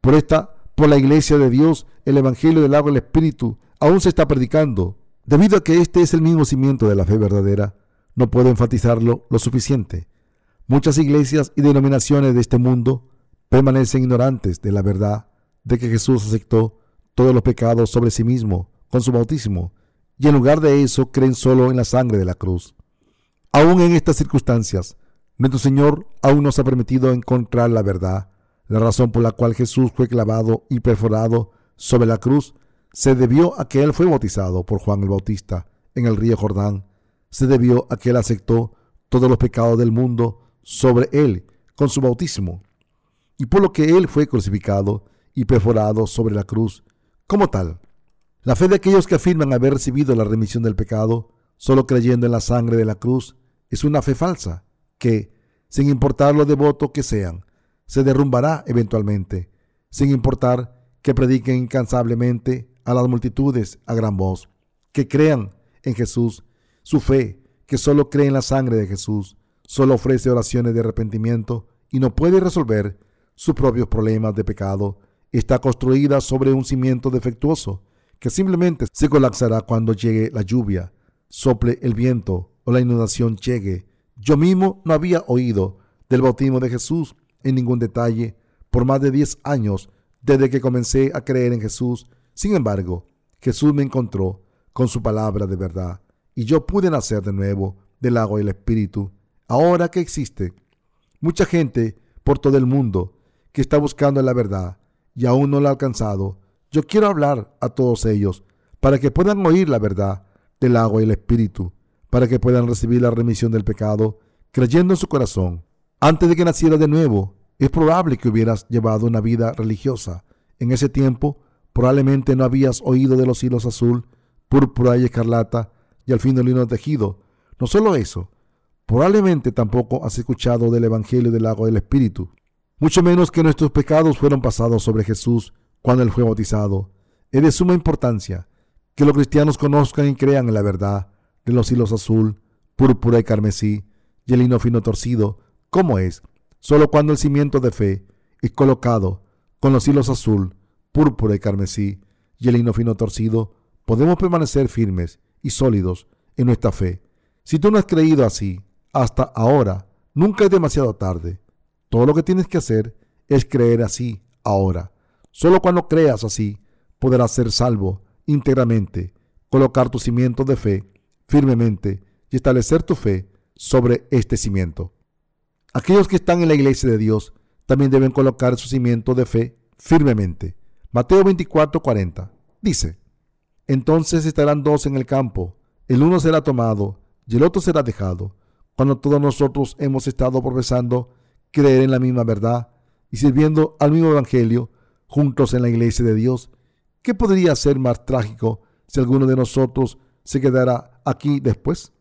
Por esta, por la iglesia de Dios, el Evangelio del agua y el Espíritu aún se está predicando. Debido a que este es el mismo cimiento de la fe verdadera, no puedo enfatizarlo lo suficiente. Muchas iglesias y denominaciones de este mundo permanecen ignorantes de la verdad de que Jesús aceptó todos los pecados sobre sí mismo con su bautismo y en lugar de eso creen solo en la sangre de la cruz. Aún en estas circunstancias, nuestro Señor aún nos ha permitido encontrar la verdad. La razón por la cual Jesús fue clavado y perforado sobre la cruz se debió a que Él fue bautizado por Juan el Bautista en el río Jordán. Se debió a que Él aceptó todos los pecados del mundo sobre Él con su bautismo. Y por lo que Él fue crucificado y perforado sobre la cruz. Como tal, la fe de aquellos que afirman haber recibido la remisión del pecado solo creyendo en la sangre de la cruz es una fe falsa que, sin importar lo devoto que sean, se derrumbará eventualmente, sin importar que prediquen incansablemente a las multitudes a gran voz, que crean en Jesús, su fe, que solo cree en la sangre de Jesús, solo ofrece oraciones de arrepentimiento y no puede resolver sus propios problemas de pecado, está construida sobre un cimiento defectuoso que simplemente se colapsará cuando llegue la lluvia, sople el viento o la inundación llegue. Yo mismo no había oído del bautismo de Jesús en ningún detalle por más de 10 años desde que comencé a creer en Jesús. Sin embargo, Jesús me encontró con su palabra de verdad y yo pude nacer de nuevo del agua y el espíritu. Ahora que existe mucha gente por todo el mundo que está buscando la verdad y aún no la ha alcanzado, yo quiero hablar a todos ellos para que puedan oír la verdad del agua y el espíritu, para que puedan recibir la remisión del pecado, creyendo en su corazón. Antes de que naciera de nuevo, es probable que hubieras llevado una vida religiosa. En ese tiempo, probablemente no habías oído de los hilos azul, púrpura y escarlata y al fin del lino tejido. No solo eso, probablemente tampoco has escuchado del Evangelio del agua del Espíritu. Mucho menos que nuestros pecados fueron pasados sobre Jesús cuando él fue bautizado. Es de suma importancia que los cristianos conozcan y crean en la verdad de los hilos azul, púrpura y carmesí y el hino fino torcido, como es, solo cuando el cimiento de fe es colocado con los hilos azul, púrpura y carmesí y el hino fino torcido, podemos permanecer firmes y sólidos en nuestra fe. Si tú no has creído así hasta ahora, nunca es demasiado tarde. Todo lo que tienes que hacer es creer así ahora. Solo cuando creas así podrás ser salvo íntegramente, colocar tu cimiento de fe firmemente y establecer tu fe sobre este cimiento. Aquellos que están en la iglesia de Dios también deben colocar su cimiento de fe firmemente. Mateo 24:40 dice, Entonces estarán dos en el campo, el uno será tomado y el otro será dejado. Cuando todos nosotros hemos estado profesando creer en la misma verdad y sirviendo al mismo evangelio, juntos en la iglesia de Dios. ¿Qué podría ser más trágico si alguno de nosotros se quedara aquí después?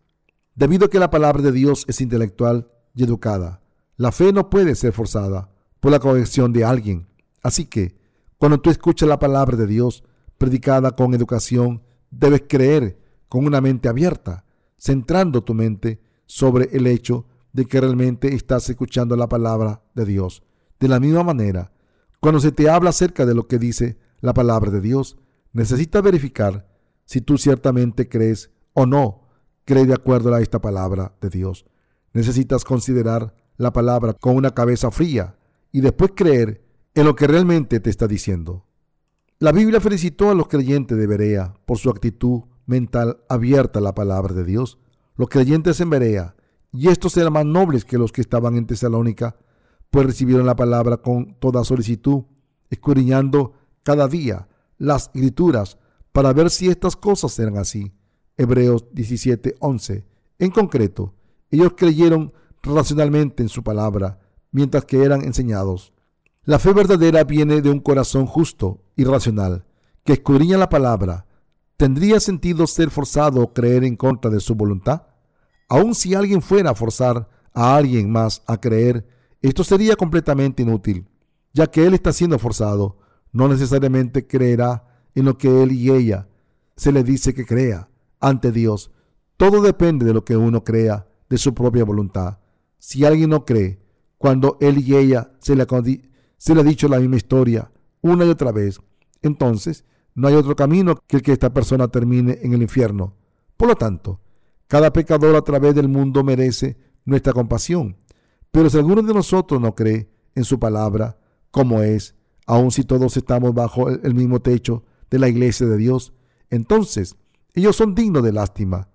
Debido a que la palabra de Dios es intelectual y educada, la fe no puede ser forzada por la corrección de alguien. Así que, cuando tú escuchas la palabra de Dios predicada con educación, debes creer con una mente abierta, centrando tu mente sobre el hecho de que realmente estás escuchando la palabra de Dios. De la misma manera, cuando se te habla acerca de lo que dice la palabra de Dios, necesitas verificar si tú ciertamente crees o no crees de acuerdo a esta palabra de Dios. Necesitas considerar la palabra con una cabeza fría y después creer en lo que realmente te está diciendo. La Biblia felicitó a los creyentes de Berea por su actitud mental abierta a la palabra de Dios. Los creyentes en Berea, y estos eran más nobles que los que estaban en Tesalónica, pues recibieron la palabra con toda solicitud, escudriñando cada día las escrituras para ver si estas cosas eran así. Hebreos 17:11. En concreto, ellos creyeron racionalmente en su palabra, mientras que eran enseñados. La fe verdadera viene de un corazón justo y racional, que escudriña la palabra. ¿Tendría sentido ser forzado o creer en contra de su voluntad? Aun si alguien fuera a forzar a alguien más a creer, esto sería completamente inútil, ya que él está siendo forzado. No necesariamente creerá en lo que él y ella se le dice que crea ante Dios. Todo depende de lo que uno crea de su propia voluntad. Si alguien no cree, cuando él y ella se le, se le ha dicho la misma historia una y otra vez, entonces no hay otro camino que el que esta persona termine en el infierno. Por lo tanto, cada pecador a través del mundo merece nuestra compasión. Pero si alguno de nosotros no cree en su palabra, como es, aun si todos estamos bajo el mismo techo de la iglesia de Dios, entonces ellos son dignos de lástima.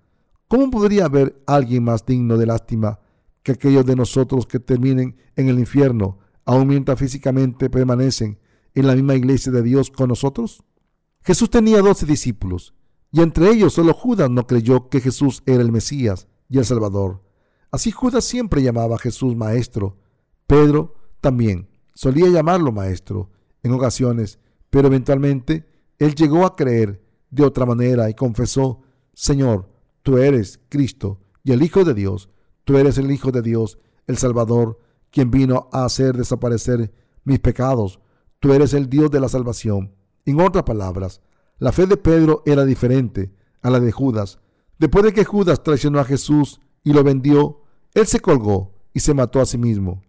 ¿Cómo podría haber alguien más digno de lástima que aquellos de nosotros que terminen en el infierno, aun mientras físicamente permanecen en la misma iglesia de Dios con nosotros? Jesús tenía doce discípulos, y entre ellos solo Judas no creyó que Jesús era el Mesías y el Salvador. Así Judas siempre llamaba a Jesús maestro. Pedro también solía llamarlo maestro en ocasiones, pero eventualmente él llegó a creer de otra manera y confesó, Señor, tú eres Cristo y el Hijo de Dios, tú eres el Hijo de Dios, el Salvador, quien vino a hacer desaparecer mis pecados, tú eres el Dios de la salvación. En otras palabras, la fe de Pedro era diferente a la de Judas. Después de que Judas traicionó a Jesús y lo vendió, él se colgó y se mató a sí mismo.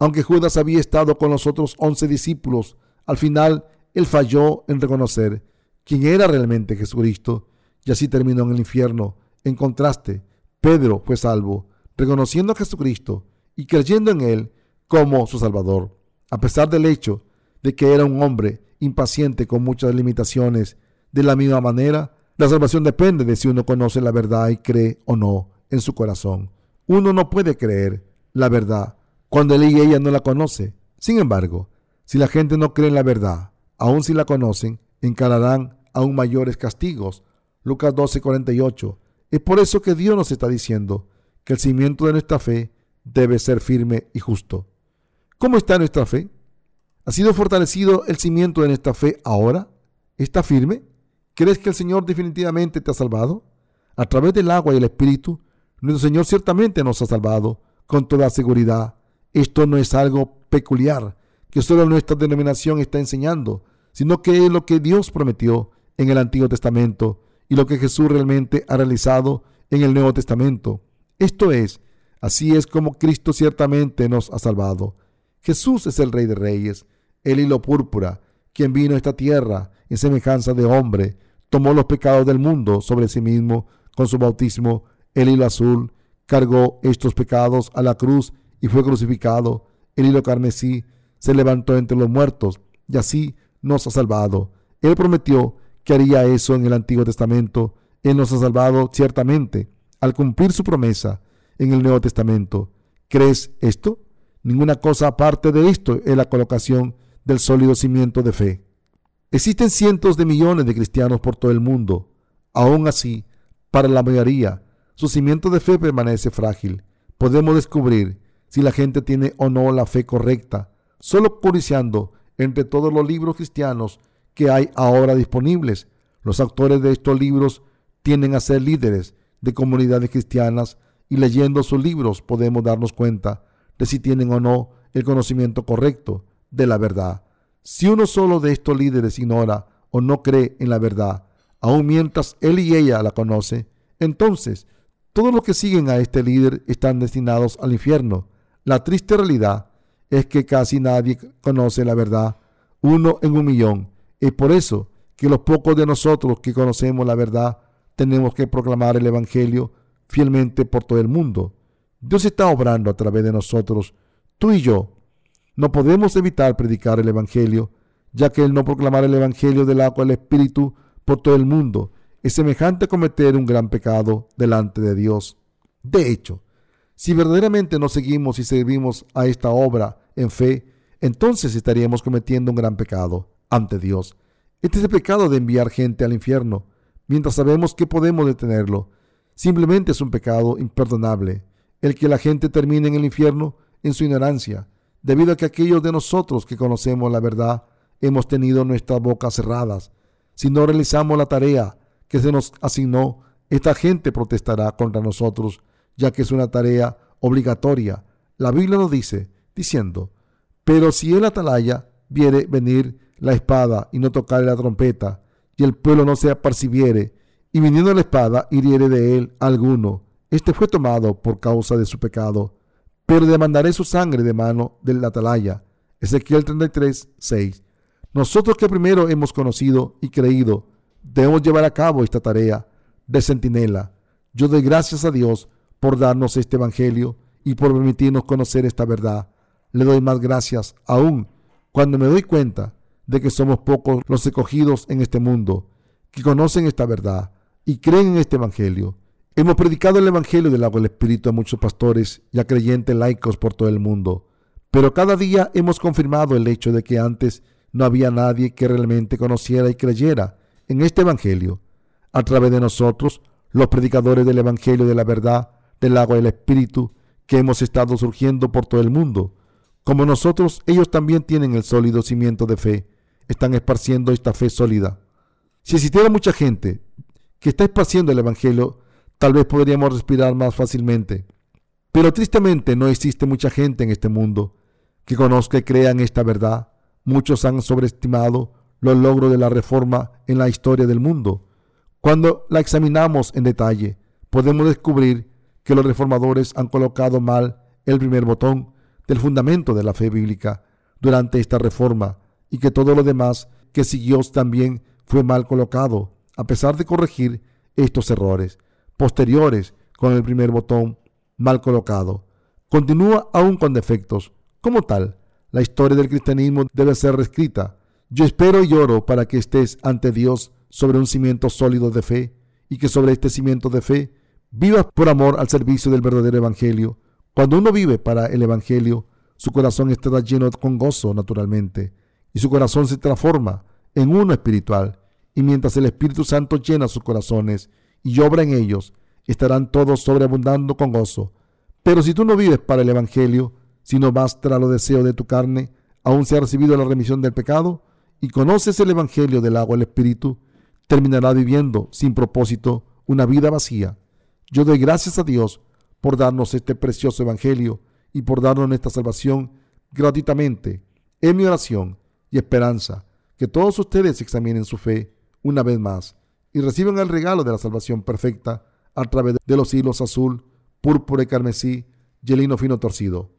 Aunque Judas había estado con los otros once discípulos, al final él falló en reconocer quién era realmente Jesucristo y así terminó en el infierno en contraste, Pedro fue salvo, reconociendo a Jesucristo y creyendo en Él como su Salvador, a pesar del hecho de que era un hombre impaciente con muchas limitaciones. De la misma manera, la salvación depende de si uno conoce la verdad y cree o no en su corazón. Uno no puede creer la verdad cuando él y ella no la conoce. Sin embargo, si la gente no cree en la verdad, aun si la conocen, encararán aún mayores castigos. Lucas 12:48 es por eso que Dios nos está diciendo que el cimiento de nuestra fe debe ser firme y justo. ¿Cómo está nuestra fe? ¿Ha sido fortalecido el cimiento de nuestra fe ahora? ¿Está firme? ¿Crees que el Señor definitivamente te ha salvado? A través del agua y el Espíritu, nuestro Señor ciertamente nos ha salvado con toda seguridad. Esto no es algo peculiar que solo nuestra denominación está enseñando, sino que es lo que Dios prometió en el Antiguo Testamento y lo que Jesús realmente ha realizado en el Nuevo Testamento. Esto es, así es como Cristo ciertamente nos ha salvado. Jesús es el Rey de Reyes, el hilo púrpura, quien vino a esta tierra en semejanza de hombre, tomó los pecados del mundo sobre sí mismo con su bautismo, el hilo azul, cargó estos pecados a la cruz y fue crucificado. El hilo carmesí se levantó entre los muertos y así nos ha salvado. Él prometió que haría eso en el Antiguo Testamento. Él nos ha salvado ciertamente al cumplir su promesa en el Nuevo Testamento. ¿Crees esto? Ninguna cosa aparte de esto es la colocación del sólido cimiento de fe. Existen cientos de millones de cristianos por todo el mundo. Aún así, para la mayoría, su cimiento de fe permanece frágil. Podemos descubrir si la gente tiene o no la fe correcta, solo curiciando entre todos los libros cristianos que hay ahora disponibles. Los autores de estos libros tienden a ser líderes de comunidades cristianas y leyendo sus libros podemos darnos cuenta de si tienen o no el conocimiento correcto de la verdad. Si uno solo de estos líderes ignora o no cree en la verdad, aun mientras él y ella la conoce, entonces Todos los que siguen a este líder están destinados al infierno. La triste realidad es que casi nadie conoce la verdad, uno en un millón. Es por eso que los pocos de nosotros que conocemos la verdad tenemos que proclamar el Evangelio fielmente por todo el mundo. Dios está obrando a través de nosotros, tú y yo. No podemos evitar predicar el Evangelio, ya que el no proclamar el Evangelio del agua del Espíritu por todo el mundo es semejante a cometer un gran pecado delante de Dios. De hecho, si verdaderamente no seguimos y servimos a esta obra en fe, entonces estaríamos cometiendo un gran pecado ante Dios. Este es el pecado de enviar gente al infierno, mientras sabemos que podemos detenerlo. Simplemente es un pecado imperdonable, el que la gente termine en el infierno en su ignorancia, debido a que aquellos de nosotros que conocemos la verdad hemos tenido nuestras bocas cerradas. Si no realizamos la tarea que se nos asignó, esta gente protestará contra nosotros, ya que es una tarea obligatoria. La Biblia nos dice, diciendo, pero si el atalaya viere venir la espada y no tocarle la trompeta, y el pueblo no se apercibiere, y viniendo la espada hiriere de él alguno, este fue tomado por causa de su pecado, pero demandaré su sangre de mano del atalaya. Ezequiel 33, 6. Nosotros que primero hemos conocido y creído, debemos llevar a cabo esta tarea de centinela. Yo doy gracias a Dios por darnos este Evangelio y por permitirnos conocer esta verdad. Le doy más gracias aún cuando me doy cuenta de que somos pocos los escogidos en este mundo, que conocen esta verdad y creen en este Evangelio. Hemos predicado el Evangelio del agua del Espíritu a muchos pastores y a creyentes laicos por todo el mundo, pero cada día hemos confirmado el hecho de que antes no había nadie que realmente conociera y creyera en este Evangelio. A través de nosotros, los predicadores del Evangelio de la verdad, del agua del Espíritu, que hemos estado surgiendo por todo el mundo. Como nosotros, ellos también tienen el sólido cimiento de fe, están esparciendo esta fe sólida. Si existiera mucha gente que está esparciendo el Evangelio, tal vez podríamos respirar más fácilmente. Pero tristemente no existe mucha gente en este mundo que conozca y crea en esta verdad. Muchos han sobreestimado los logros de la reforma en la historia del mundo. Cuando la examinamos en detalle, podemos descubrir que los reformadores han colocado mal el primer botón del fundamento de la fe bíblica durante esta reforma y que todo lo demás que siguió también fue mal colocado, a pesar de corregir estos errores posteriores con el primer botón mal colocado. Continúa aún con defectos. Como tal, la historia del cristianismo debe ser reescrita yo espero y lloro para que estés ante Dios sobre un cimiento sólido de fe y que sobre este cimiento de fe vivas por amor al servicio del verdadero Evangelio. Cuando uno vive para el Evangelio, su corazón estará lleno con gozo naturalmente y su corazón se transforma en uno espiritual. Y mientras el Espíritu Santo llena sus corazones y obra en ellos, estarán todos sobreabundando con gozo. Pero si tú no vives para el Evangelio, sino vas tras los deseos de tu carne, aún se ha recibido la remisión del pecado, y conoces el Evangelio del agua del Espíritu, terminará viviendo sin propósito una vida vacía. Yo doy gracias a Dios por darnos este precioso Evangelio y por darnos esta salvación gratuitamente. En mi oración y esperanza que todos ustedes examinen su fe una vez más y reciban el regalo de la salvación perfecta a través de los hilos azul, púrpura y carmesí y el fino torcido